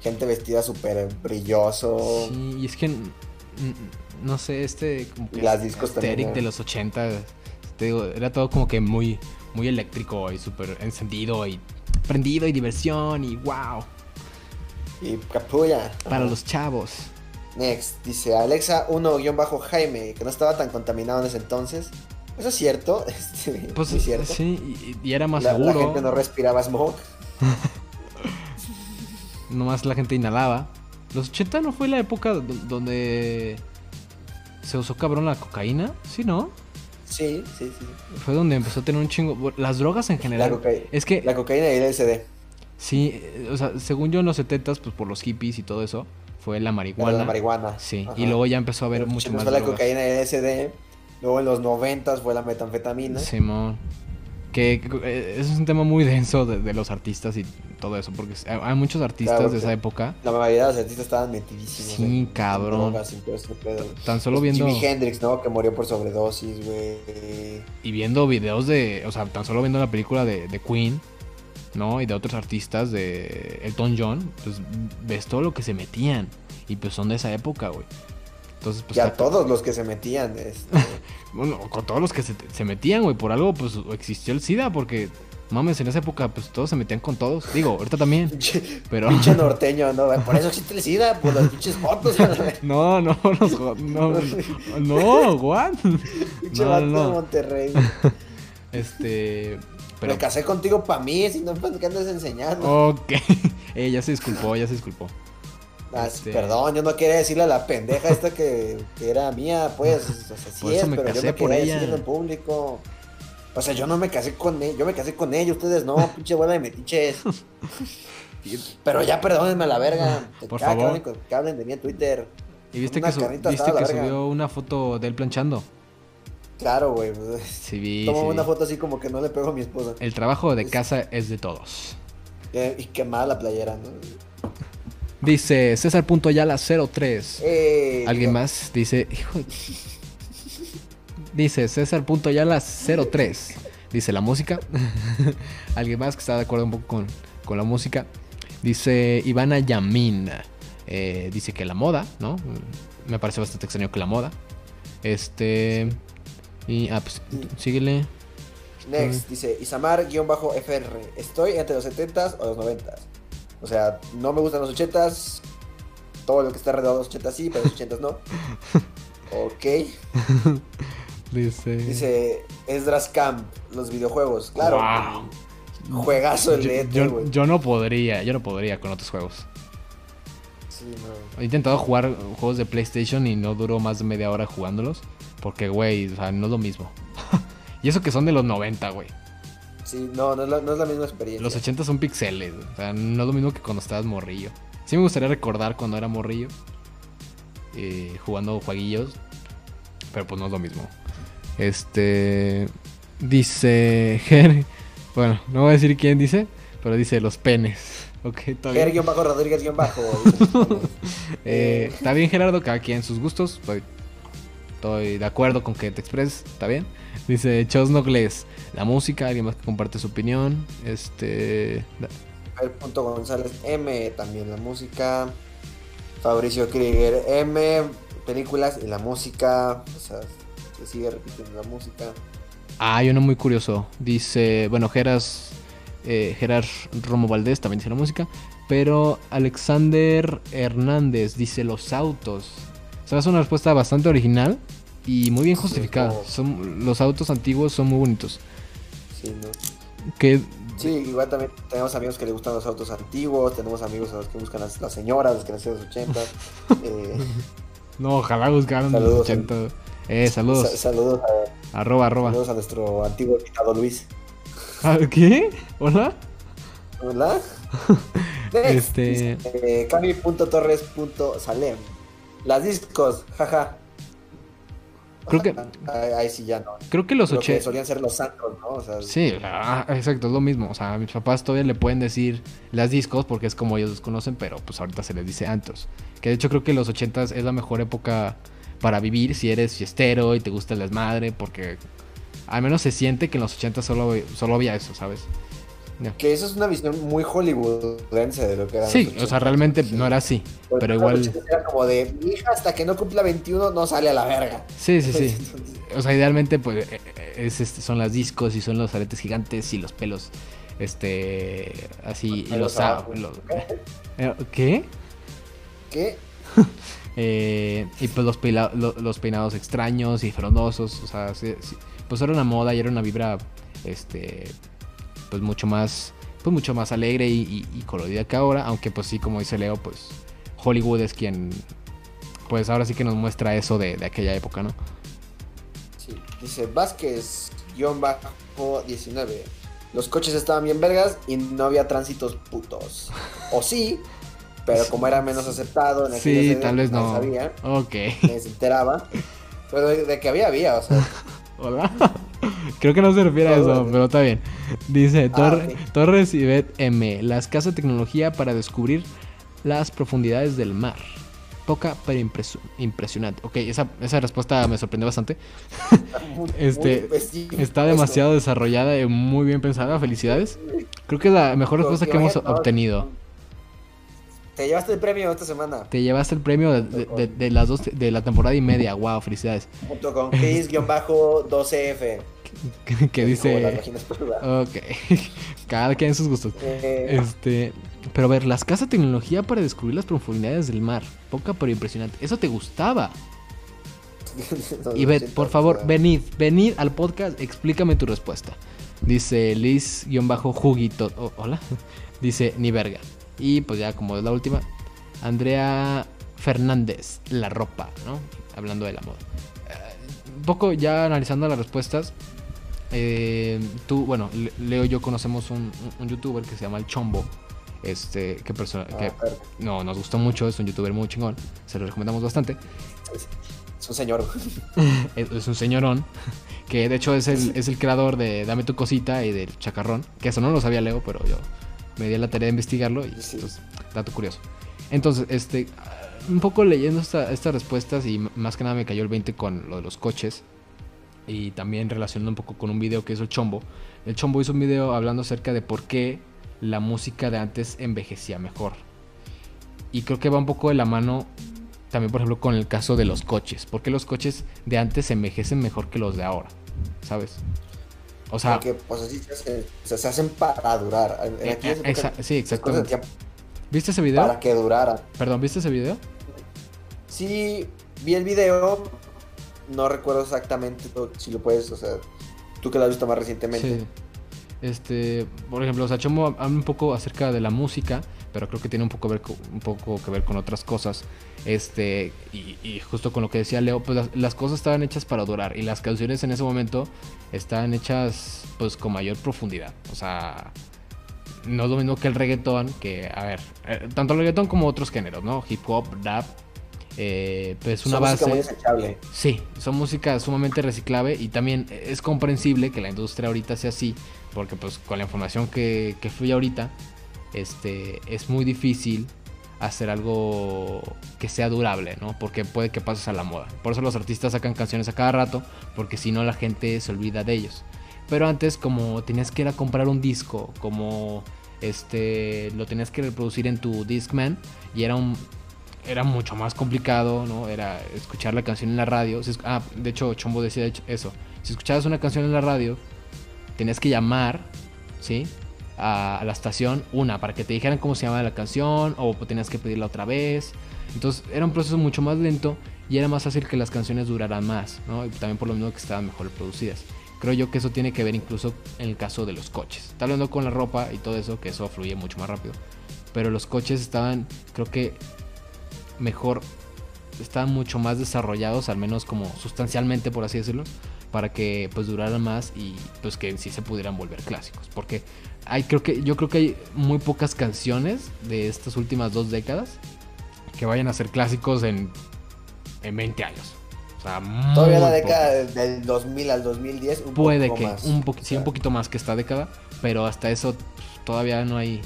gente vestida súper brilloso. Sí, y es que, no sé, este como que Y las discos también, ¿no? de los 80, te digo, era todo como que muy, muy eléctrico y súper encendido y prendido y diversión y wow, Y capulla. para los chavos. Next, dice Alexa 1-Jaime, que no estaba tan contaminado en ese entonces. ¿Eso es cierto? Este, Pues ¿sí es cierto? sí, y, y era más la, la seguro, gente no respiraba smog. nomás la gente inhalaba. Los 80 no fue la época do- donde se usó cabrón la cocaína, ¿sí, no? Sí, sí, sí. Fue donde empezó a tener un chingo. Las drogas en La, general. cocaína, Es que la cocaína y el LSD. Sí, eh, o sea, según yo en los 70 pues por los hippies y todo eso, fue la marihuana. la marihuana. Sí, Ajá. y luego ya empezó a haber mucho después más fue la drogas. cocaína y LSD. Luego en los 90 fue la metanfetamina. Simón. Que, que, eh, eso es un tema muy denso de, de los artistas y todo eso, porque hay, hay muchos artistas Claro, de esa época. La mayoría de los artistas estaban metidísimos. Sí, en- en cabrón. drogas todo pedo. Tan solo Pues viendo Jimi Hendrix, ¿no? Que murió por sobredosis, güey. y viendo videos de, o sea, tan solo viendo la película de, de Queen, ¿no? Y de otros artistas de Elton John, pues ves todo lo que se metían y pues son de esa época, güey. Entonces, pues y a todos los que se metían. Este, Bueno, con todos los que se, se metían, güey, por algo, pues existió el SIDA, porque, mames, en esa época, pues todos se metían con todos. Digo, ahorita también, pero. pinche norteño, ¿no? Por eso existe el SIDA, por las pinches fotos. No, no, los no, no, what? pinche No, no, de. Monterrey. Este. Pero. Me casé contigo para mí, si no, pues, ¿qué andas enseñando? Ok. Eh, ya se disculpó, ya se disculpó. Ah, este- Perdón, yo no quería decirle a la pendeja esta que, que era mía, pues, o sea, sí Por eso es, me pero yo casé no por quería ella. decirlo en público. O sea, yo no me casé con ella, yo me casé con ella, ustedes no, pinche bola de metiches. Pero ya perdónenme a la verga. Por Cada favor. Que, hablen, que de mí en Twitter. ¿Y viste Una que, su- viste que subió una foto de él planchando? Claro, güey. pues, Sí, vi. Tomo sí una vi. foto así como que no le pego a mi esposa. El trabajo de Es- casa es de todos. Eh, y quemada la playera, ¿no? Dice César.yala03. Eh, ¿Alguien más? Dice. hijo de- Dice César.yala03. Dice la música. Alguien más que está de acuerdo un poco con, con la música. Dice Ivana Yamin. eh, dice que la moda, ¿no? Me parece bastante extraño que la moda. Este. Y. Ah, pues síguele. Next, dice Isamar-FR. Estoy entre los 70s o los 90s. O sea, no me gustan los 80s. Todo lo que está alrededor de los 80s sí, pero los 80s no. Ok. Dice. Dice Esdras Camp, los videojuegos. Claro. Wow. Juegazo el Yo, de yo- güey. yo no podría, yo no podría con otros juegos. Sí, no. He intentado jugar juegos de PlayStation y no duró más de media hora jugándolos. Porque, güey, o sea, no es lo mismo. y eso que son de los 90, güey. Sí, no, no es la, no es la misma experiencia. Los 80 son pixeles. O sea, no es lo mismo que cuando estabas morrillo. Sí me gustaría recordar cuando era morrillo. eh, jugando jueguillos. Pero pues no es lo mismo. Este. Dice Ger. Bueno, no voy a decir quién dice, pero dice los penes. Ok, está bien. Ger bajo Rodríguez guion bajo. Eh, está bien, Gerardo, cada quien sus gustos. Estoy, estoy de acuerdo con que te expreses, está bien. Dice Chosnogles, la música, alguien más que comparte su opinión. Este. El punto González M, también la música. Fabricio Krieger M, películas y la música. O sea, se sigue repitiendo la música. Ah, hay uno muy curioso. Dice, bueno, Geras, eh, Gerard Romo Valdés también dice la música. Pero Alexander Hernández dice los autos. O sea, es una respuesta bastante original y muy bien Sí, justificada. como- Son, los autos antiguos son muy bonitos. Sí, ¿no? Que Sí, igual también tenemos amigos que les gustan los autos antiguos, tenemos amigos a los que buscan las, las señoras, las que nacieron en los 80. Eh, no, ojalá buscaran los Saludos, 80. Eh, saludos. sa- saludos, a, arroba, arroba. saludos a nuestro antiguo invitado Luis. Ah, ¿Qué? ¿Hola? ¿Verdad? Next, Este- eh, Cami.torres.salem. Las discos, jaja. Creo que- Ahí, sí ya no. Creo que los Creo que 80. solían ser los santos, ¿no? O sea, Sí, ah, exacto, es lo mismo. O sea, a mis papás todavía le pueden decir las discos porque es como ellos los conocen, pero pues ahorita se les dice antros. Que de hecho creo que los 80s es la mejor época para vivir si eres fiestero y te gusta el desmadre, porque al menos se siente que en los 80 solo, solo había eso, ¿sabes? Que eso es una visión muy hollywoodense de lo que era. Sí, o sea, realmente no era así, Porque pero igual... 80 Era como de, mi hija hasta que no cumpla 21 no sale a la verga. Sí, sí, sí. O sea, idealmente pues eh, eh, es, este, son las discos y son los aretes gigantes y los pelos, este, así, y los... los- eh, ¿Qué? ¿Qué? Eh, y pues los, peila- lo- los peinados extraños y frondosos. O sea, sí- sí, pues era una moda y era una vibra, este, pues mucho más, pues mucho más alegre y, y- y colorida que ahora. Aunque pues sí, como dice Leo, pues Hollywood es quien, pues ahora sí que nos muestra eso de, de aquella época, ¿no? Sí, dice Vázquez-19. Los coches estaban bien vergas y no había tránsitos putos. O sí, pero como era menos aceptado en aquellos Sí, tal vez no. sabía, Ok. se enteraba. Pero de, de que había, había, o sea. Hola. Creo que no se refiere a eso, pero está bien. Dice Ah, Tor- ok. Torres y Bet M. Las casas de tecnología para descubrir las profundidades del mar. Poca pero impresu- impresionante. Ok, esa, esa respuesta me sorprendió bastante. muy- Este, muy- Está demasiado desarrollada y muy bien pensada. Felicidades. Creo que es la mejor respuesta que hemos obtenido. Te llevaste el premio esta semana. Te llevaste el premio de, de- de- de las dos de la temporada y media. Wow, felicidades. Junto con Chris-12F. que dice. Ok. Cada quien sus gustos. Eh, Este, pero a ver, las casas de tecnología para descubrir las profundidades del mar. Poca pero impresionante. Eso te gustaba. no, Y Bet, por favor, sea, venid, venid al podcast, explícame tu respuesta. Dice Liz-Juguito. oh, hola. Dice ni verga. Y pues ya como es la última, Andrea Fernández, la ropa, ¿no? Hablando de la moda. Eh, un poco ya analizando las respuestas. Eh, tú, bueno, Le- Leo y yo conocemos un, un- youtuber que se llama El Chombo. Este, que persona, ah, que no, nos gustó mucho, es un youtuber muy chingón. Se lo recomendamos bastante. Es un señor. Es, es un señorón. Que de hecho es el, es el creador de Dame tu cosita y del chacarrón. Que eso no lo sabía Leo, pero yo me di a la tarea de investigarlo y Sí. pues, dato curioso. Entonces, este, un poco leyendo esta- estas respuestas y más que nada me cayó el 20 con lo de los coches. Y también relacionando un poco con un video que hizo el Chombo. El Chombo hizo un video hablando acerca de por qué la música de antes envejecía mejor. Y creo que va un poco de la mano también, por ejemplo, con el caso de los coches. ¿Por qué los coches de antes envejecen mejor que los de ahora? ¿Sabes? O sea, Porque pues así se hacen, se hacen para durar. En, eh, eh, exa- sí, exactamente. ¿Viste ese video? Para que duraran. Perdón, ¿viste ese video? Sí, vi el video. No recuerdo exactamente si lo puedes, o sea, tú que lo has visto más recientemente. Este, por ejemplo, o sea, Chomo habla un poco acerca de la música, pero creo que tiene un poco, ver un poco que ver con otras cosas. Este, y, justo con lo que decía Leo, pues las, las cosas estaban hechas para durar y las canciones en ese momento estaban hechas pues con mayor profundidad. O sea, no es lo mismo que el reggaetón, que, a ver, eh, tanto el reggaetón como otros géneros, ¿no? Hip hop, rap, Eh, pues una Son base. música muy desechable. Sí, son música sumamente reciclable y también es comprensible que la industria ahorita sea así, porque pues con la información que, que fluye ahorita, este, es muy difícil hacer algo que sea durable, ¿no? Porque puede que pases a la moda. Por eso los artistas sacan canciones a cada rato, porque si no la gente se olvida de ellos. Pero antes como tenías que ir a comprar un disco, como este lo tenías que reproducir en tu Discman y era un era mucho más complicado, ¿no? Era escuchar la canción en la radio. Ah, de hecho, Chombo decía eso. Si escuchabas una canción en la radio, tenías que llamar, ¿sí? A, la estación, una, para que te dijeran cómo se llamaba la canción, o tenías que pedirla otra vez. Entonces, era un proceso mucho más lento y era más fácil que las canciones duraran más, ¿no? Y también por lo mismo que estaban mejor producidas. Creo yo que eso tiene que ver incluso en el caso de los coches. Está hablando con la ropa y todo eso, que eso fluye mucho más rápido. Pero los coches estaban, creo que mejor, estaban mucho más desarrollados, al menos como sustancialmente, por así decirlo, para que pues duraran más y pues que en sí se pudieran volver clásicos. Porque hay, creo que, yo creo que hay muy pocas canciones de estas últimas dos décadas que vayan a ser clásicos en, en 20 años. O sea, Todavía la década del 2000 al 2010, un Puede poco que, más. un, poqui- sí, un poquito más que esta década, pero hasta eso pues, todavía no hay,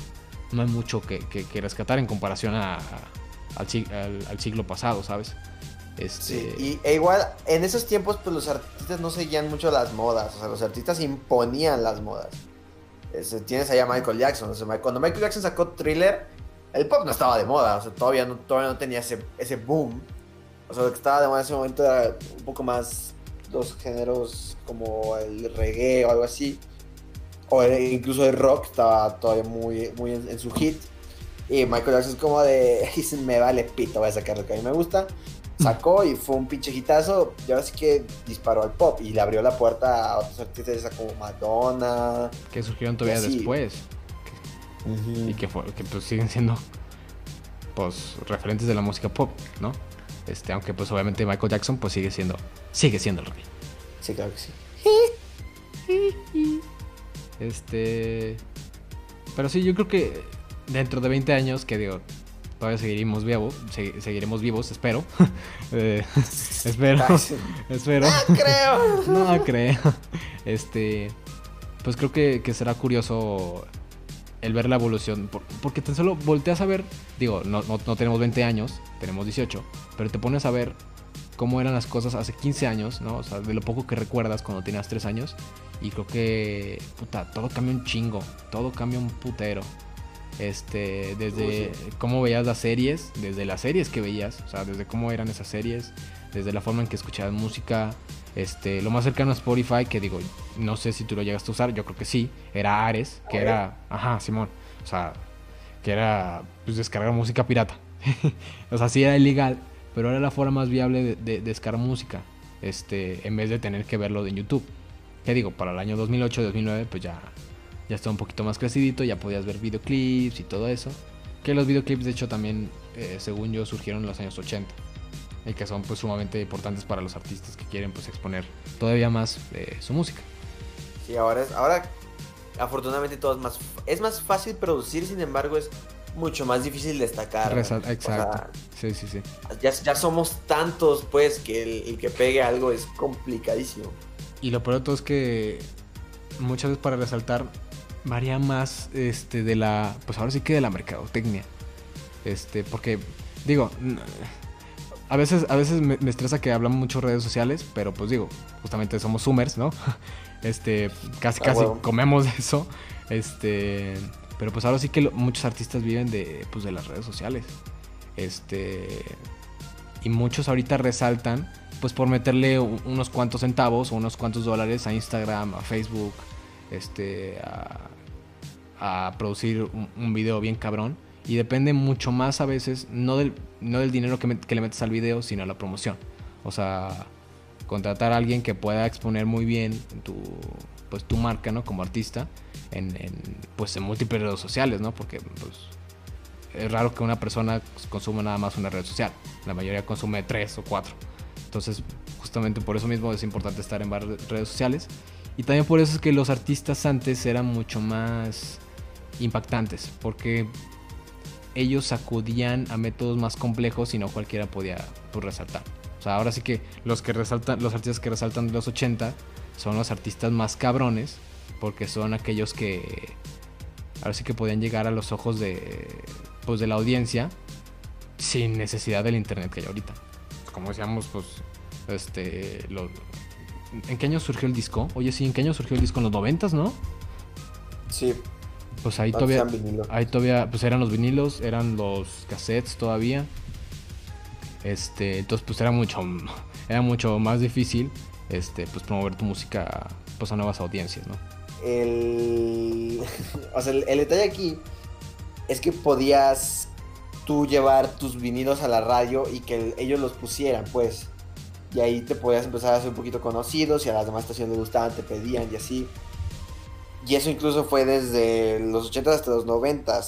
no hay mucho que, que- que rescatar en comparación a- al, sig- al- al siglo pasado, ¿sabes? Este, Sí, y e igual en esos tiempos pues los artistas no seguían mucho las modas, o sea, los artistas imponían las modas. Este, tienes allá a Michael Jackson, o sea, cuando Michael Jackson sacó Thriller, el pop no estaba de moda, o sea, todavía no, todavía no tenía ese, ese boom. O sea, lo que estaba de moda en ese momento era un poco más los géneros como el reggae o algo así. O incluso el rock estaba todavía muy, muy en su hit. Y Michael Jackson es como de, me vale pito, voy a sacar lo que a mí me gusta. Sacó y fue un pinche hitazo. Y ahora sí que disparó al pop y le abrió la puerta a otros artistas como Madonna. que surgieron todavía Sí. después y que, fue- que pues siguen siendo pues referentes de la música pop, ¿no? Este, aunque pues obviamente Michael Jackson pues sigue siendo sigue siendo el rey. Sí, claro que sí. Este, pero sí, yo creo que dentro de 20 años, que digo, todavía seguiremos vivos, se- seguiremos vivos, espero. Eh, espero, espero. No creo. No creo. Este, pues creo que, que será curioso el ver la evolución. por- porque tan solo volteas a ver, digo, no, no, no tenemos 20 años, tenemos 18, pero te pones a ver cómo eran las cosas hace 15 años, ¿no? O sea, de lo poco que recuerdas cuando tenías 3 años. Y creo que, puta, todo cambia un chingo, todo cambia un putero. Este, desde sí. cómo veías las series, desde las series que veías, o sea, desde cómo eran esas series, desde la forma en que escuchabas música, este, lo más cercano a Spotify, que digo, no sé si tú lo llegaste a usar, yo creo que sí, era Ares, que era, ajá, Simón, o sea, que era, pues, descargar música pirata. o sea, sí era ilegal, pero era la forma más viable de, de descargar música, este, en vez de tener que verlo en YouTube. Que digo, para el año 2008-2009, pues ya, ya estaba un poquito más crecidito, ya podías ver videoclips y todo eso. Que los videoclips, de hecho, también, eh, según yo, surgieron en los años 80 y que son pues sumamente importantes para los artistas que quieren pues exponer todavía más eh, su música. Sí, ahora es, ahora afortunadamente todo es más, es más fácil producir, sin embargo es mucho más difícil destacar. Resa- O sea, Exacto. sí, sí, sí. ya, ya somos tantos, pues, que el, el que pegue algo es complicadísimo. Y lo peor de todo es que muchas veces para resaltar varía más este de la pues ahora sí que de la mercadotecnia. Este, porque digo, a veces a veces me, me estresa que hablamos mucho de redes sociales, pero pues digo, justamente somos zoomers, ¿no? Este, casi Ah, casi comemos eso. Este, pero pues ahora sí que lo- muchos artistas viven de pues de las redes sociales. Este, y muchos ahorita resaltan pues por meterle unos cuantos centavos o unos cuantos dólares a Instagram, a Facebook, este, a, a producir un, video bien cabrón. Y depende mucho más a veces, no del, no del dinero que le metes al video, sino a la promoción. O sea, contratar a alguien que pueda exponer muy bien tu, pues, tu marca, ¿no? Como artista, en, en, pues, en múltiples redes sociales, ¿no? Porque, pues, es raro que una persona consuma nada más una red social. La mayoría consume tres o cuatro. Entonces, justamente por eso mismo es importante estar en varias redes sociales. Y también por eso es que los artistas antes eran mucho más impactantes. Porque ellos acudían a métodos más complejos y no cualquiera podía pues, resaltar. O sea, ahora sí que los que resaltan, los artistas que resaltan de los 80 son los artistas más cabrones, porque son aquellos que ahora sí que podían llegar a los ojos de pues de la audiencia sin necesidad del internet que hay ahorita. Como decíamos, pues este lo- ¿En qué año surgió el disco? Oye, sí, ¿en qué año surgió el disco? En los 90, ¿no? Sí, Pues ahí no todavía. Ahí todavía, pues eran los vinilos, eran los cassettes todavía. Este, entonces pues era mucho, era mucho más difícil, este, pues promover tu música, pues a nuevas audiencias, ¿no? El, o sea, el, el detalle aquí es que podías tú llevar tus vinilos a la radio y que el- ellos los pusieran, pues. Y ahí te podías empezar a hacer un poquito conocido, si a las demás estaciones les gustaban, te pedían y así. Y eso incluso fue desde los 80 hasta los 90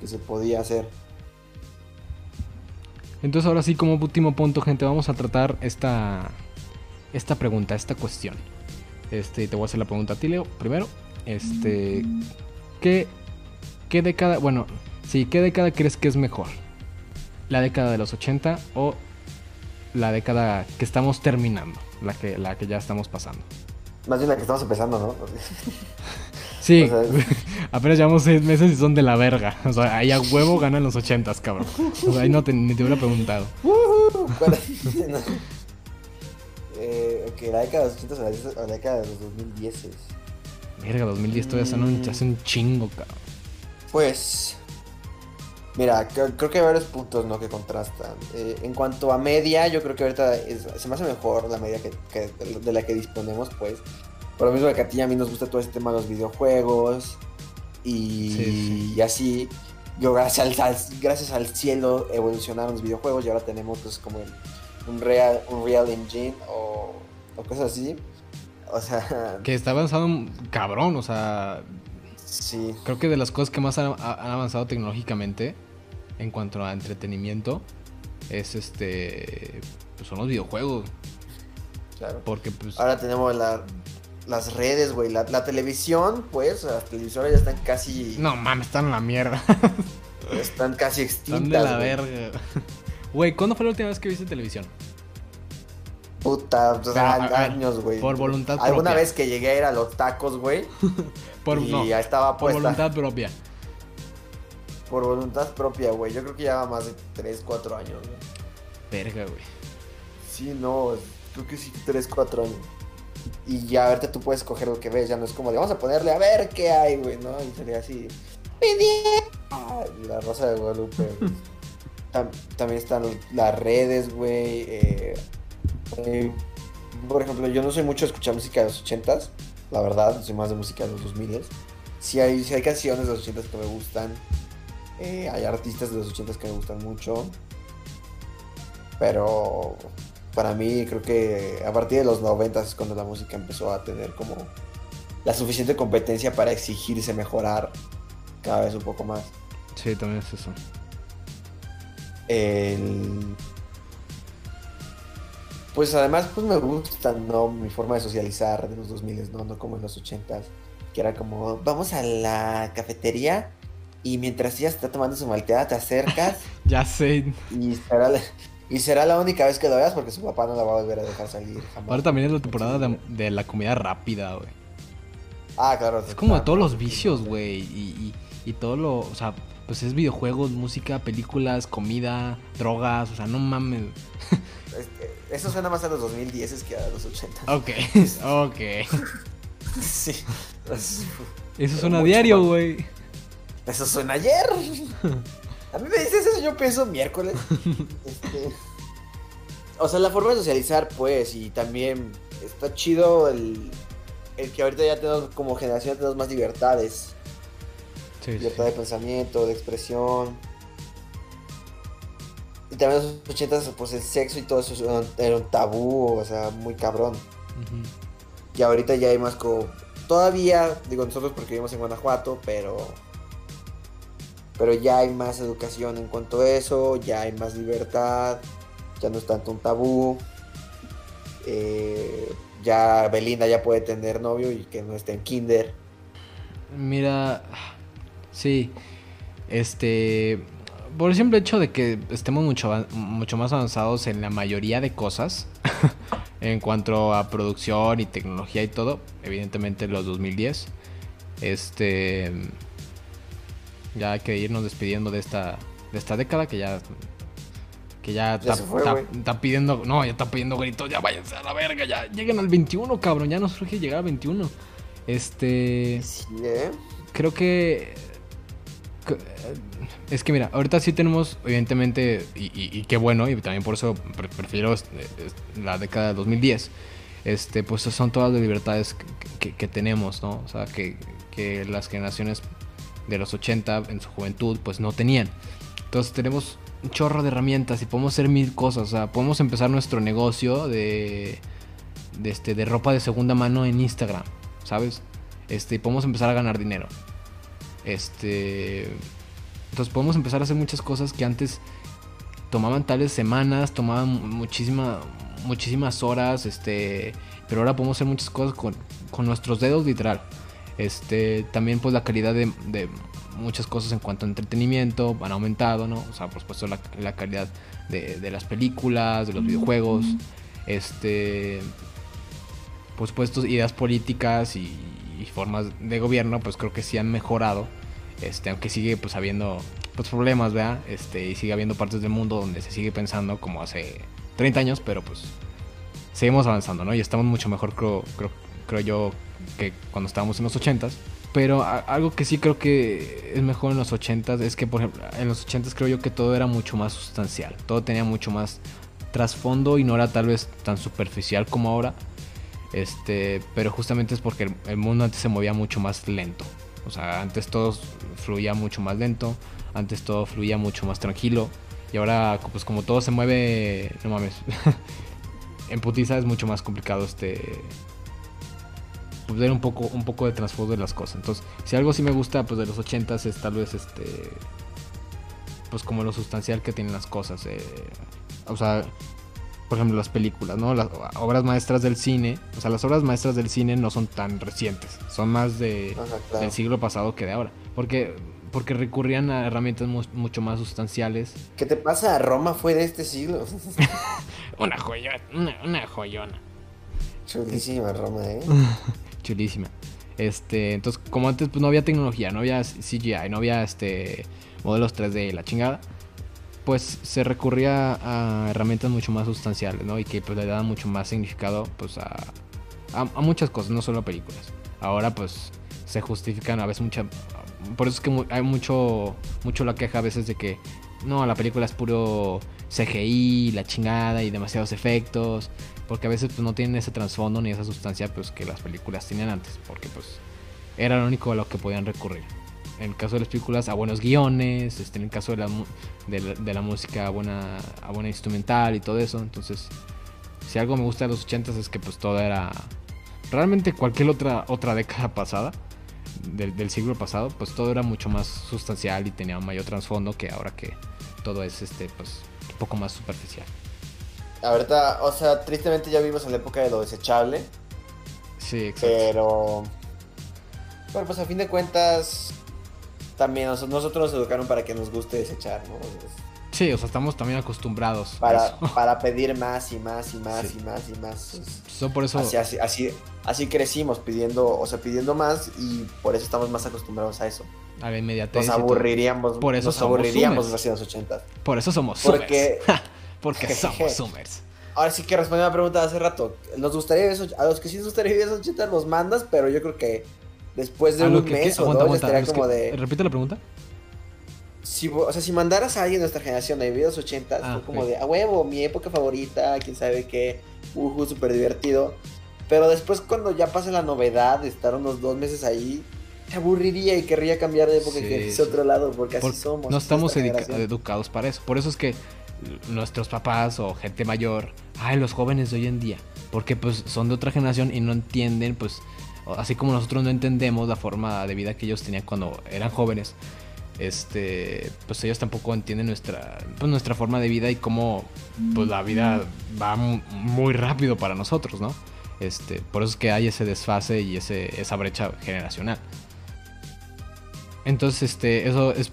que se podía hacer. Entonces ahora sí, como último punto, gente, vamos a tratar esta, esta pregunta, esta cuestión. Este, te voy a hacer la pregunta a ti, Leo, primero. Este, ¿qué, qué década, bueno, sí, qué década crees que es mejor? ¿La década de los 80 o la década que estamos terminando? La que, la que ya estamos pasando. Más bien la que estamos empezando, ¿no? Sí, O sea, apenas llevamos seis meses y son de la verga. O sea, ahí a huevo ganan los 80, cabrón. O sea, ahí no te, ni te hubiera preguntado. Ujú, ¿cuál es? No. Eh, ok, la década de los 80 o la- década de los 2010. Verga, 2010 todavía son un, hace un chingo, cabrón. Pues, mira, creo, creo que hay varios puntos ¿no? que contrastan. Eh, en cuanto a media, yo creo que ahorita es- se me hace mejor la media que, que- de la que disponemos, pues. Por lo mismo que a ti y a mí nos gusta todo ese tema de los videojuegos y, Sí, sí. y así. Yo gracias al, al- gracias al cielo evolucionaron los videojuegos y ahora tenemos pues como el- un real, un real engine o, o cosas así. O sea, Que está avanzado un cabrón, o sea, sí. creo que de las cosas que más han, han avanzado tecnológicamente en cuanto a entretenimiento es este pues son los videojuegos, Claro. porque pues Ahora tenemos la- las redes, güey. La, la televisión, pues, las televisoras ya están casi. no mames, están en la mierda. Están casi extintas. Están de la güey. verga. Güey, ¿cuándo fue la última vez que viste televisión? Puta, o sea, Pero, a años, güey. por voluntad Alguna propia. vez que llegué a ir a los tacos, güey. Por y no, ya estaba por puesta. voluntad propia. Por voluntad propia, güey. Yo creo que ya va más de 3, 4 años, güey. Verga, güey. Sí, no. Creo que sí, 3, 4 años. Y ya ahorita tú puedes coger lo que ves. Ya no es como de vamos a ponerle a ver qué hay, güey, ¿no? Y sería así. La rosa de Guadalupe. güey. Tam- también están las redes, güey. eh, eh, por ejemplo, yo no soy mucho de escuchar música de los 80s. La verdad, soy más de música de los 2000s. Sí hay, sí hay canciones de los 80s que me gustan. eh, hay artistas de los 80s que me gustan mucho. Pero para mí creo que a partir de los 90 es cuando la música empezó a tener como la suficiente competencia para exigirse mejorar cada vez un poco más. Sí, también es eso. El... Pues además pues me gusta, ¿no? Mi forma de socializar de los 2000, ¿no? No como en los 80s, que era como, vamos a la cafetería y mientras ella está tomando su malteada te acercas Ya sé. y será la, y será la única vez que lo veas porque su papá no la va a volver a dejar salir jamás. Ahora también es la temporada de, de la comida rápida, güey. Ah, claro. Es como de todos los vicios, güey. Y, y, y todo lo. O sea, pues es videojuegos, música, películas, comida, drogas. O sea, no mames. Este, eso suena más a los 2010 que a los 80. Ok, ok. Sí. Eso suena a diario, güey. Eso suena ayer. A mí me dices eso, yo pienso miércoles. Este, O sea, la forma de socializar, pues, y también está chido el, el que ahorita ya tenemos, como generación, tenemos más libertades. Sí, sí. Libertad de pensamiento, de expresión. Y también en los 80 pues el sexo y todo eso era un- tabú, o sea, muy cabrón. Y ahorita ya hay más como. Todavía, digo nosotros porque vivimos en Guanajuato, pero. Pero ya hay más educación en cuanto a eso, ya hay más libertad, ya no es tanto un tabú. eh, ya Belinda ya puede tener novio y que no esté en kinder. Mira, sí, este, por el simple hecho de que estemos mucho, mucho más avanzados en la mayoría de cosas, en cuanto a producción y tecnología y todo, evidentemente los 2010, este, ya hay que irnos despidiendo de esta, de esta década que ya que ya, está, pidiendo, no, ya está pidiendo gritos, ya váyanse a la verga, ya lleguen al 21, cabrón, ya nos surge llegar al 21. Este, sí, ¿eh? creo que es que mira, ahorita sí tenemos, evidentemente, y, qué bueno, y también por eso prefiero la década de 2010, este, pues son todas las libertades que, tenemos, ¿no? O sea, que, que, las generaciones de los 80 en su juventud, pues no tenían. Entonces tenemos un chorro de herramientas y podemos hacer mil cosas, o sea, podemos empezar nuestro negocio de, de, este, de ropa de segunda mano en Instagram, ¿sabes? Este, podemos empezar a ganar dinero. Este. Entonces podemos empezar a hacer muchas cosas que antes tomaban tales semanas, tomaban muchísima, muchísimas horas, este. Pero ahora podemos hacer muchas cosas con, con nuestros dedos, literal. Este, también pues la calidad de, de, muchas cosas en cuanto a entretenimiento han aumentado, ¿no? O sea, por supuesto la, la calidad de, de, las películas, de los videojuegos, este, por supuesto ideas políticas y, formas de gobierno, pues creo que sí han mejorado. Este, aunque sigue pues habiendo pues, problemas, ¿verdad? Este, y sigue habiendo partes del mundo donde se sigue pensando como hace 30 años, pero pues seguimos avanzando, ¿no? Y estamos mucho mejor, creo, creo, creo yo, que cuando estábamos en los 80s. Pero algo que sí creo que es mejor en los 80s es que, por ejemplo, en los 80s creo yo que todo era mucho más sustancial. Todo tenía mucho más trasfondo y no era tal vez tan superficial como ahora. Este, pero justamente es porque el, mundo antes se movía mucho más lento. O sea, antes todo fluía mucho más lento, antes todo fluía mucho más tranquilo. Y ahora, pues como todo se mueve, no mames, en putiza es mucho más complicado este pues, ver un poco, un poco de trasfondo de las cosas. Entonces, si algo sí me gusta pues de los 80 es tal vez este pues como lo sustancial que tienen las cosas. Eh, o sea, por ejemplo, las películas, ¿no? Las obras maestras del cine, o sea, las obras maestras del cine no son tan recientes, son más de, del siglo pasado que de ahora, porque porque recurrían a herramientas mucho más sustanciales. ¿Qué te pasa? Roma fue de este siglo. una joyona, una, una joyona. Chulísima Roma, ¿eh? Chulísima. Este, entonces, como antes pues no había tecnología, no había CGI, no había este modelos 3D, la chingada pues se recurría a herramientas mucho más sustanciales, ¿no? Y que pues, le daban mucho más significado pues a, a, muchas cosas, no solo a películas. Ahora pues se justifican a veces mucha... Por eso es que hay mucho, mucho la queja a veces de que no, la película es puro CGI, la chingada y demasiados efectos, porque a veces pues no tienen ese trasfondo ni esa sustancia pues que las películas tenían antes, porque pues era lo único a lo que podían recurrir en el caso de las películas, a buenos guiones, este, en el caso de la, de, la música, a buena, a buena instrumental y todo eso. Entonces, si algo me gusta de los 80 es que pues todo era... Realmente cualquier otra, otra década pasada, del, siglo pasado, pues todo era mucho más sustancial y tenía un mayor trasfondo que ahora que todo es este pues un poco más superficial. Ahorita, o sea, tristemente ya vivimos en la época de lo desechable. Sí, exacto. Pero... Bueno, pues a fin de cuentas, también nosotros nos educaron para que nos guste desechar, ¿no? Sí, o sea, estamos también acostumbrados. Para, para pedir más y más y más y más y más. por eso... Así, así, así, crecimos pidiendo, o sea, pidiendo más y por eso estamos más acostumbrados a eso. A la inmediatez. Nos aburriríamos. Por eso nos somos aburriríamos hacia los 80. Por eso somos Porque, Porque somos Summers. Ahora sí que respondí a la pregunta de hace rato. Nos gustaría a los que sí nos gustaría vivir esos 80 los mandas, pero yo creo que después de un mes o dos, estaría como de... Repite la pregunta. Si, o sea, si mandaras a alguien de nuestra generación de los 80, ah, fue como de, a huevo, mi época favorita, quién sabe qué, uh, súper divertido. Pero después cuando ya pase la novedad de estar unos dos meses ahí, te aburriría y querría cambiar de época y que otro lado, porque así somos. No estamos educados para eso. Por eso es que nuestros papás o gente mayor, ay, los jóvenes de hoy en día, porque pues son de otra generación y no entienden pues así como nosotros no entendemos la forma de vida que ellos tenían cuando eran jóvenes, este, pues ellos tampoco entienden nuestra, pues nuestra forma de vida y cómo pues la vida va muy rápido para nosotros, ¿no? Este, por eso es que hay ese desfase y ese, esa brecha generacional. Entonces, este, eso es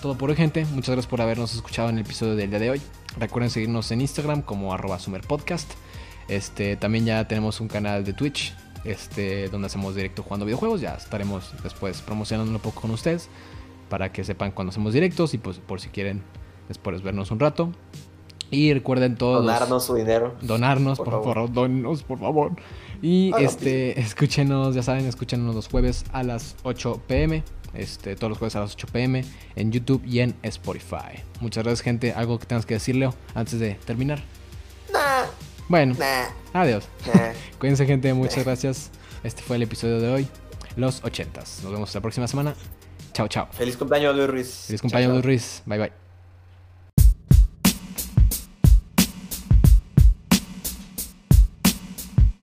todo por hoy, gente. Muchas gracias por habernos escuchado en el episodio del día de hoy. Recuerden seguirnos en Instagram como arroba sumerpodcast. Este, también ya tenemos un canal de Twitch este, donde hacemos directo jugando videojuegos. Ya estaremos después promocionando un poco con ustedes para que sepan cuando hacemos directos y pues por si quieren después vernos un rato. Y recuerden todos. Donarnos su dinero. Donarnos, por, favor. Donarnos, por favor. Y este, escúchenos, ya saben, escúchenos los jueves a las 8 pm. Este, todos los jueves a las 8 pm en YouTube y en Spotify. Muchas gracias, gente. ¿Algo que tengas que decir, Leo, antes de terminar? Nah. Bueno, adiós. Cuídense, gente. Muchas gracias. Este fue el episodio de hoy, los 80 Nos vemos la próxima semana. Chao, chao. Feliz cumpleaños, Luis Ruiz. Feliz cumpleaños, Luis Ruiz. Bye, bye.